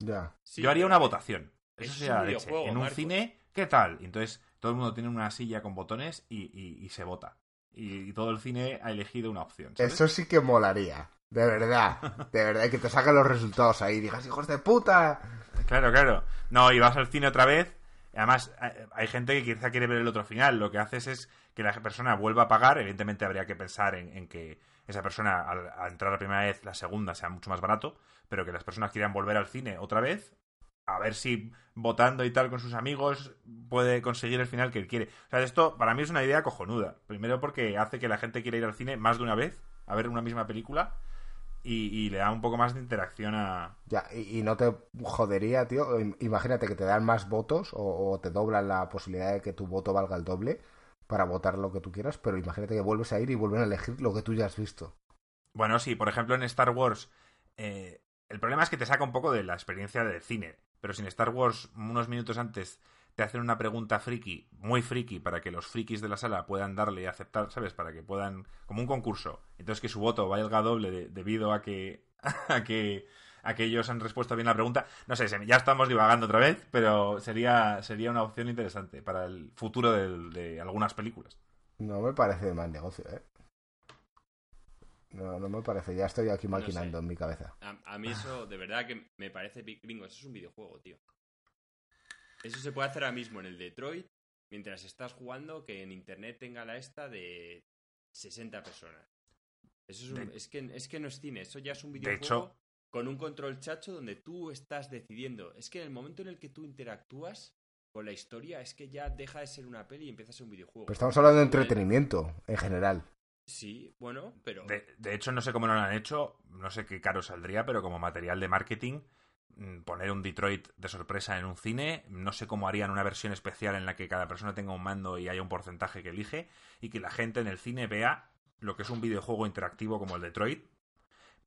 Ya. Sí, Yo haría una votación. Eso es sería la leche. En un Marcos. cine, ¿qué tal? Y entonces todo el mundo tiene una silla con botones y, y- y se vota. Y, y todo el cine ha elegido una opción. ¿sabes? Eso sí que molaría. De verdad. [LAUGHS] De verdad. Y que te saquen los resultados ahí y digas, hijos de puta. Claro, claro. No, y vas al cine otra vez. Además, hay- hay gente que quizá quiere ver el otro final. Lo que haces es que la persona vuelva a pagar. Evidentemente habría que pensar en, en que esa persona, al, al entrar la primera vez, la segunda sea mucho más barato. Pero que las personas quieran volver al cine otra vez. A ver si votando y tal con sus amigos puede conseguir el final que él quiere. O sea, esto para mí es una idea cojonuda. Primero porque hace que la gente quiera ir al cine más de una vez a ver una misma película. Y, y le da un poco más de interacción a, Ya, y, y no te jodería, tío. Im- Imagínate que te dan más votos o, o te doblan la posibilidad de que tu voto valga el doble para votar lo que tú quieras, pero imagínate que vuelves a ir y vuelven a elegir lo que tú ya has visto. Bueno, sí, por ejemplo en Star Wars, eh, el problema es que te saca un poco de la experiencia del cine, pero si en Star Wars unos minutos antes te hacen una pregunta friki, muy friki, para que los frikis de la sala puedan darle y aceptar, ¿sabes? Para que puedan, como un concurso, entonces que su voto valga doble de- debido a que, [LAUGHS] a que, a que ellos han respuesto bien la pregunta. No sé, ya estamos divagando otra vez, pero sería, sería una opción interesante para el futuro del- de algunas películas. No me parece mal negocio, ¿eh? No, no me parece. Ya estoy aquí No sé. maquinando en mi cabeza. A, a mí eso, de verdad que me parece gringo. Eso es un videojuego, tío. Eso se puede hacer ahora mismo en el Detroit, mientras estás jugando, que en internet tenga la esta de 60 personas. Eso es, un- De- es, que, es que no es cine, eso ya es un De videojuego hecho- con un control chacho donde tú estás decidiendo. Es que en el momento en el que tú interactúas con la historia, es que ya deja de ser una peli y empieza a ser un videojuego. Pero estamos hablando de entretenimiento, en general. Sí, bueno, pero... De, hecho, no sé cómo no lo han hecho, no sé qué caro saldría, pero como material de marketing, mm, poner un Detroit de sorpresa en un cine, no sé cómo harían una versión especial en la que cada persona tenga un mando y haya un porcentaje que elige, y que la gente en el cine vea lo que es un videojuego interactivo como el Detroit,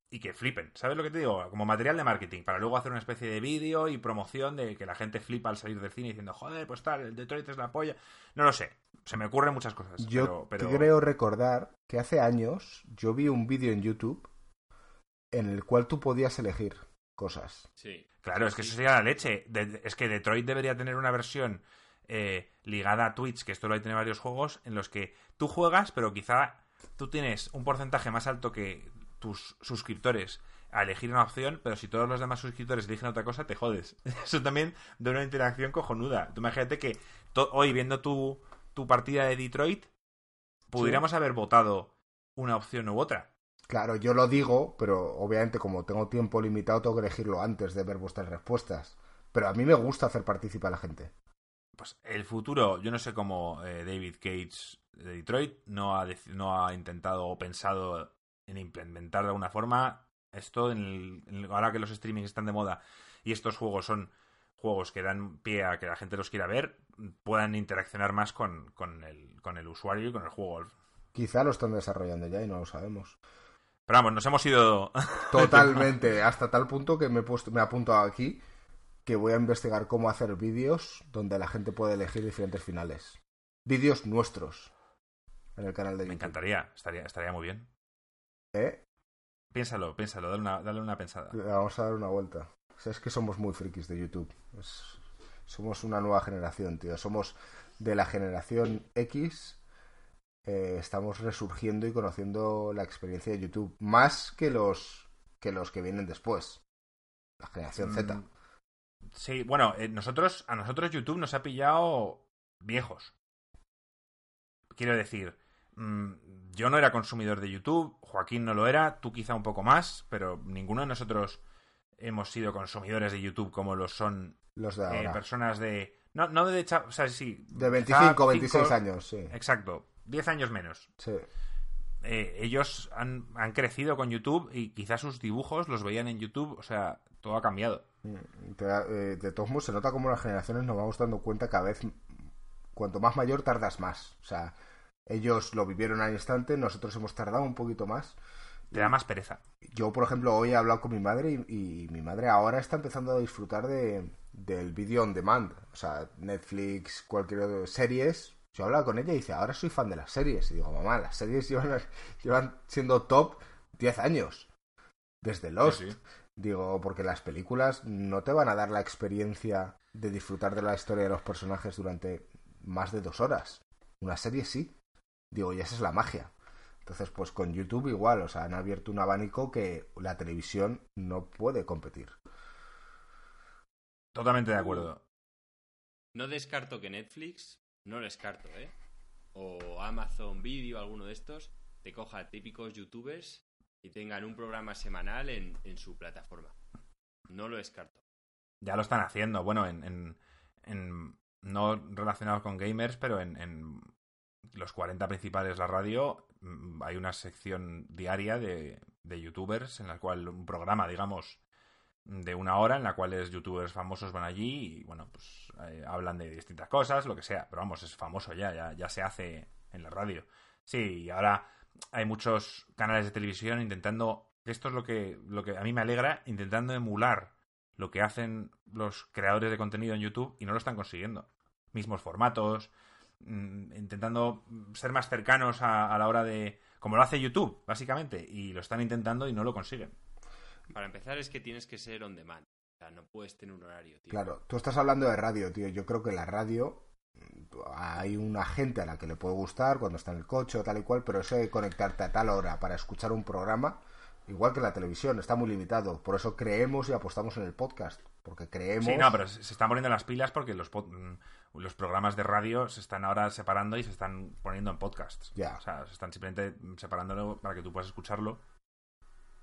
y que flipen. ¿Sabes lo que te digo? Como material de marketing, para luego hacer una especie de vídeo y promoción de que la gente flipa al salir del cine diciendo, joder, pues tal, el Detroit es la polla. No lo sé, se me ocurren muchas cosas. Yo pero, creo recordar que hace años yo vi un vídeo en YouTube en el cual tú podías elegir cosas. Sí. Claro, es que eso sería la leche. es que Detroit debería tener una versión eh, ligada a Twitch, que esto lo hay tiene varios juegos, en los que tú juegas, pero quizá tú tienes un porcentaje más alto que tus suscriptores a elegir una opción, pero si todos los demás suscriptores eligen otra cosa, te jodes. [LAUGHS] Eso también da una interacción cojonuda. Tú imagínate que hoy, viendo tu, tu partida de Detroit, pudiéramos haber votado una opción u otra. Claro, yo lo digo, pero obviamente como tengo tiempo limitado tengo que elegirlo antes de ver vuestras respuestas. Pero a mí me gusta hacer participar a la gente. Pues el futuro, yo no sé cómo eh, David Cage de Detroit no ha, no ha intentado o pensado en implementar de alguna forma esto, en ahora que los streamings están de moda y estos juegos son juegos que dan pie a que la gente los quiera ver, puedan interaccionar más con, con, el, con el usuario y con el juego. Quizá lo están desarrollando ya y no lo sabemos. Pero vamos, nos hemos ido. [LAUGHS] Totalmente, hasta tal punto que me he, puesto, me he apuntado aquí que voy a investigar cómo hacer vídeos donde la gente puede elegir diferentes finales. Vídeos nuestros en el canal de YouTube. Me encantaría, estaría, estaría muy bien. ¿Eh? Piénsalo, piénsalo, dale una, dale una pensada. Vamos a dar una vuelta. O es que somos muy frikis de YouTube. somos una nueva generación, tío. Somos de la generación X. Eh, estamos resurgiendo y conociendo la experiencia de YouTube. Más que los que, los que vienen después. La generación Z. Mm, sí, bueno, eh, nosotros, a nosotros YouTube nos ha pillado viejos. Quiero decir, mm, yo no era consumidor de YouTube, Joaquín no lo era, tú quizá un poco más, pero ninguno de nosotros hemos sido consumidores de YouTube como lo son los de eh, personas de... No, no de... O sea, sí. De 25 o 26 años, sí. Exacto. 10 años menos. Sí. Eh, ellos han, han, crecido con YouTube y quizás sus dibujos los veían en YouTube, o sea, todo ha cambiado. Mm, eh, de todos modos, se nota como las generaciones nos vamos dando cuenta cada vez, cuanto más mayor tardas más. O sea, ellos lo vivieron al instante, nosotros hemos tardado un poquito más. Te da más pereza. Yo, por ejemplo, hoy he hablado con mi madre y, mi madre ahora está empezando a disfrutar de, del video on demand. O sea, Netflix, cualquier series. Yo hablaba con ella y dice, ahora soy fan de las series. Y digo, mamá, las series llevan, [LAUGHS] llevan siendo top 10 años. Desde Lost. Digo, porque las películas no te van a dar la experiencia de disfrutar de la historia de los personajes durante más de dos horas. Una serie sí. Digo, y esa es la magia. Entonces, pues con YouTube igual, o sea, han abierto un abanico que la televisión no puede competir. Totalmente de acuerdo. No descarto que Netflix, no lo descarto, ¿eh? O Amazon Video, alguno de estos, te coja típicos youtubers y tengan un programa semanal en, su plataforma. No lo descarto. Ya lo están haciendo, bueno, en, en, no relacionados con gamers, pero en, los 40 principales la radio, hay una sección diaria de, de youtubers en la cual un programa, digamos, de una hora en la cual es youtubers famosos van allí y bueno, pues eh, hablan de distintas cosas, lo que sea, pero vamos, es famoso ya, ya, ya se hace en la radio. Sí, y ahora hay muchos canales de televisión intentando, esto es lo que, lo que a mí me alegra, intentando emular lo que hacen los creadores de contenido en YouTube y no lo están consiguiendo. Mismos formatos, Mm, intentando ser más cercanos a, la hora de... como lo hace YouTube, básicamente, y lo están intentando y no lo consiguen. Para empezar es que tienes que ser on demand. O sea, no puedes tener un horario, tío. Claro, tú estás hablando de radio, tío. Yo creo que la radio hay una gente a la que le puede gustar cuando está en el coche o tal y cual, pero eso de conectarte a tal hora para escuchar un programa, igual que la televisión, está muy limitado. Por eso creemos y apostamos en el podcast. Porque creemos. Sí, no, pero se están poniendo las pilas porque los, mm, los programas de radio se están ahora separando y se están poniendo en podcasts. Ya. O sea, se están simplemente separándolo para que tú puedas escucharlo.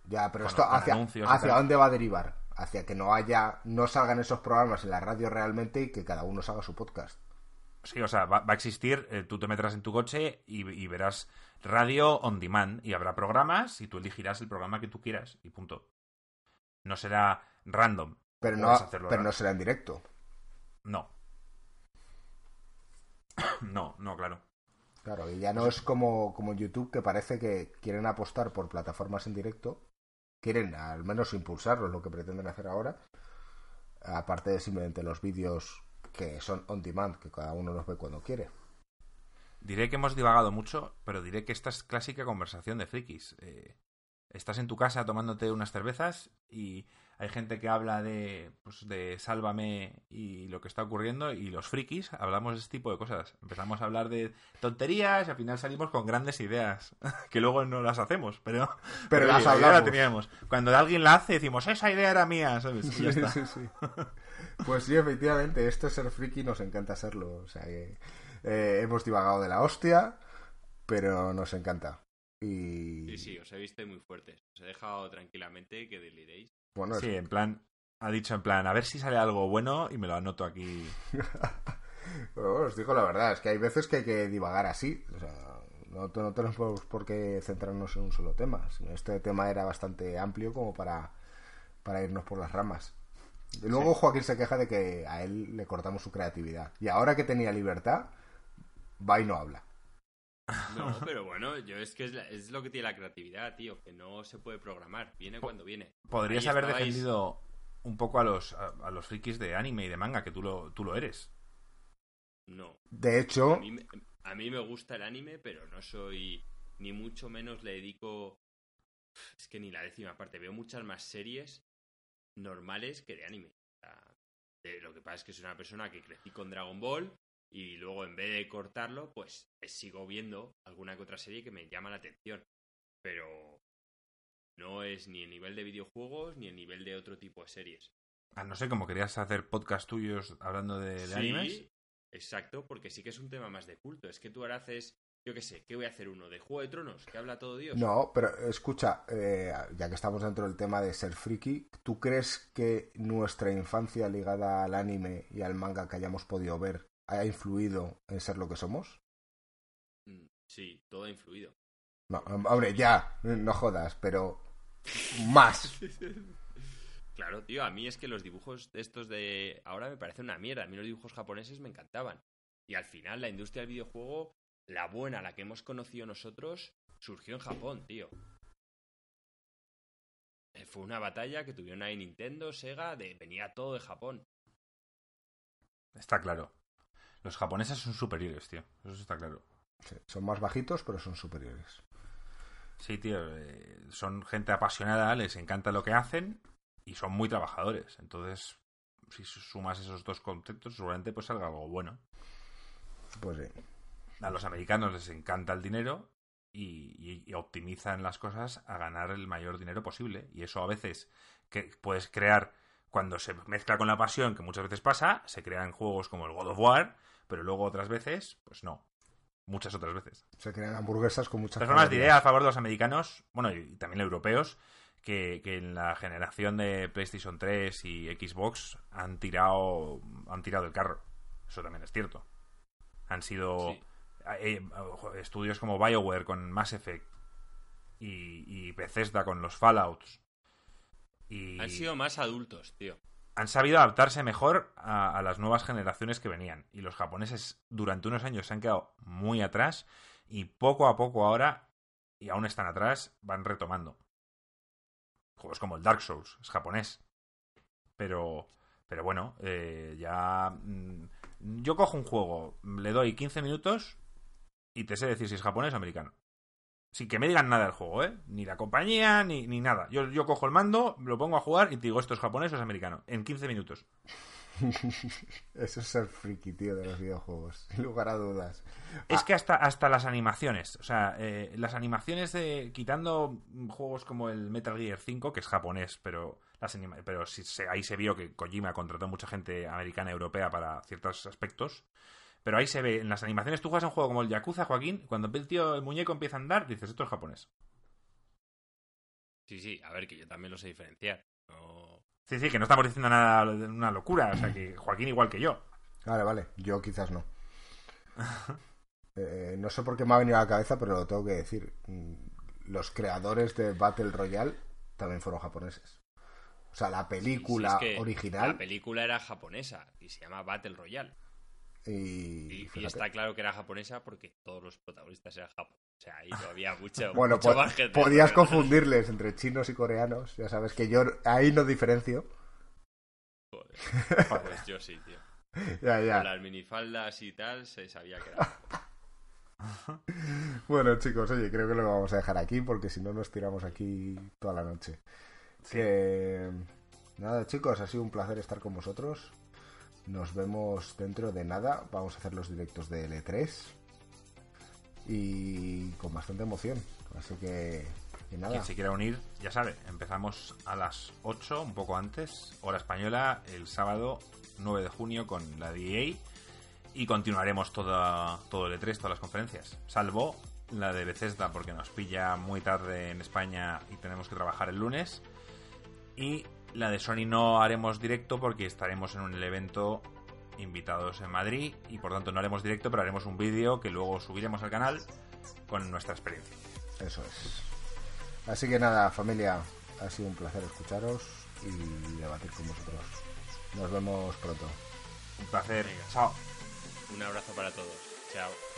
Ya, pero esto hacia, hacia dónde va a derivar? Hacia que no haya, no salgan esos programas en la radio realmente y que cada uno salga su podcast. Sí, o sea, va, a existir, eh, tú te meterás en tu coche y, verás radio on demand y habrá programas y tú elegirás el programa que tú quieras y punto. No será random. Pero no, pero no será en directo. No. [COUGHS] No, no, claro. Claro, y ya no es como, como YouTube que parece que quieren apostar por plataformas en directo quieren al menos impulsarlo, es lo que pretenden hacer ahora, aparte de simplemente los vídeos que son on demand, que cada uno los ve cuando quiere. Diré que hemos divagado mucho, pero diré que esta es clásica conversación de frikis. Eh, estás en tu casa tomándote unas cervezas y hay gente que habla de, pues, de Sálvame y lo que está ocurriendo y los frikis hablamos de este tipo de cosas. Empezamos a hablar de tonterías y al final salimos con grandes ideas [LAUGHS] que luego no las hacemos, pero, Pero las la idea la hablamos. teníamos. Cuando alguien la hace decimos, esa idea era mía, ¿sabes? Y ya Sí, está. sí, sí. Pues sí, efectivamente, esto es ser friki nos encanta serlo. O sea que eh, hemos divagado de la hostia, pero nos encanta. Y Sí, sí, os he visto muy fuertes. Os he dejado tranquilamente que deliréis. Bueno, es- Sí, en plan, ha dicho en plan, a ver si sale algo bueno y me lo anoto aquí. [LAUGHS] Pero bueno, os digo la verdad, es que hay veces que hay que divagar así. O sea, no, no tenemos por qué centrarnos en un solo tema. Este tema era bastante amplio como para, para irnos por las ramas. Y luego Joaquín se queja de que a él le cortamos su creatividad. Y ahora que tenía libertad, va y no habla. No, [LAUGHS] pero bueno, yo es que es, la- es lo que tiene la creatividad, tío, que no se puede programar. Viene cuando viene. Podrías Ahí haber estabais- defendido un poco a los, a, a los frikis de anime y de manga, que tú lo, tú lo eres. No. De hecho, A mí, me- a mí me gusta el anime, pero no soy. Ni mucho menos le dedico. Es que ni la décima parte. Veo muchas más series normales que de anime. O sea, de- lo que pasa es que soy una persona que crecí con Dragon Ball y luego en vez de cortarlo, pues eh, sigo viendo alguna que otra serie que me llama la atención. Pero no es ni el nivel de videojuegos ni el nivel de otro tipo de series. Ah, no sé, como querías hacer podcast tuyos hablando de, de Sí, animes. Exacto, porque sí que es un tema más de culto. Es que tú ahora haces, yo qué sé, ¿qué voy a hacer uno? ¿De Juego de Tronos? ¿Que habla todo Dios? No, pero escucha, eh, ya que estamos dentro del tema de ser friki, ¿tú crees que nuestra infancia ligada al anime y al manga que hayamos podido ver haya influido en ser lo que somos? Mm, Sí, todo ha influido. No, hombre, ya, no jodas, pero más. [LAUGHS] Claro, tío, a mí es que los dibujos de estos de ahora me parecen una mierda. A mí los dibujos japoneses me encantaban. Y al final la industria del videojuego, la buena, la que hemos conocido nosotros, surgió en Japón, tío. Eh, Fue una batalla que tuvieron ahí Nintendo, Sega, de venía todo de Japón. Está claro. Los japoneses son superiores, tío. Eso está claro. Sí, son más bajitos, pero son superiores. Sí, tío. eh, son gente apasionada, les encanta lo que hacen y son muy trabajadores. Entonces, si sumas esos dos conceptos, seguramente pues salga algo bueno. Pues sí. A los americanos les encanta el dinero y, y- y optimizan las cosas a ganar el mayor dinero posible. Y eso a veces que puedes crear cuando se mezcla con la pasión, que muchas veces pasa, se crean juegos como el God of War, pero luego otras veces, pues no. Muchas otras veces. Se crean hamburguesas con De muchas todas formas, calorías. diré a favor de los americanos, bueno, y también europeos, que, que en la generación de PlayStation 3 y Xbox han tirado, han tirado el carro. Eso también es cierto. Han sido Sí. eh, eh, estudios como BioWare con Mass Effect y, y Bethesda con los Fallouts. Y Han sido más adultos, tío. Han sabido adaptarse mejor a, las nuevas generaciones que venían. Y los japoneses durante unos años se han quedado muy atrás y poco a poco ahora, y aún están atrás, van retomando. Juegos como el Dark Souls, es japonés. Pero, pero bueno, eh, ya... mm, yo cojo un juego, le doy 15 minutos y te sé decir si es japonés o americano. Sin que me digan nada del juego, ¿eh? Ni la compañía, ni, ni nada. Yo, yo cojo el mando, lo pongo a jugar y te digo, esto es japonés o es americano. En 15 minutos. [LAUGHS] Eso es ser friki, tío, de los videojuegos. [LAUGHS] Sin lugar a dudas. Es que hasta, hasta las animaciones, o sea, eh, las animaciones de. Quitando juegos como el Metal Gear 5, que es japonés, pero las anima- pero sí se- ahí se vio que Kojima contrató mucha gente americana y europea para ciertos aspectos. Pero ahí se ve, en las animaciones tú juegas a un juego como el Yakuza, Joaquín, cuando el tío, el muñeco empieza a andar, dices, esto es japonés. Sí, sí, a ver, que yo también lo sé diferenciar. No... Sí, sí, que no estamos diciendo nada de una locura, o sea, que Joaquín igual que yo. Vale, vale. Yo quizás no. [LAUGHS] Eh, no sé por qué me ha venido a la cabeza, pero lo tengo que decir. Mm, Los creadores de Battle Royale también fueron japoneses. O sea, la película Sí, sí, es que original La película era japonesa y se llama Battle Royale. Y, Y, y fíjate, está claro que era japonesa porque todos los protagonistas eran japoneses. O sea, ahí mucho, [LAUGHS] Bueno, mucho po- de podías confundirles entre chinos y coreanos. Ya sabes que yo ahí no diferencio. Joder, pues yo sí, tío. [LAUGHS] Ya, Con ya. las minifaldas y tal, se sabía que era. [LAUGHS] Bueno, chicos, oye, creo que lo vamos a dejar aquí porque si no nos tiramos aquí toda la noche. Que nada, chicos, ha sido un placer estar con vosotros. Nos vemos dentro de nada. Vamos a hacer los directos de L3 y con bastante emoción. Así que, que nada. Quien se quiera unir, ya sabe, empezamos a las 8, un poco antes, hora española, el sábado 9 de junio con la DEA y continuaremos toda, todo el E3, todas las conferencias, salvo la de Bethesda porque nos pilla muy tarde en España y tenemos que trabajar el lunes y la de Sony no haremos directo porque estaremos en un evento invitados en Madrid y por tanto no haremos directo pero haremos un vídeo que luego subiremos al canal con nuestra experiencia. Eso es. Así que nada, familia, ha sido un placer escucharos y debatir con vosotros. Nos vemos pronto. Un placer. Venga. Chao. Un abrazo para todos. Chao.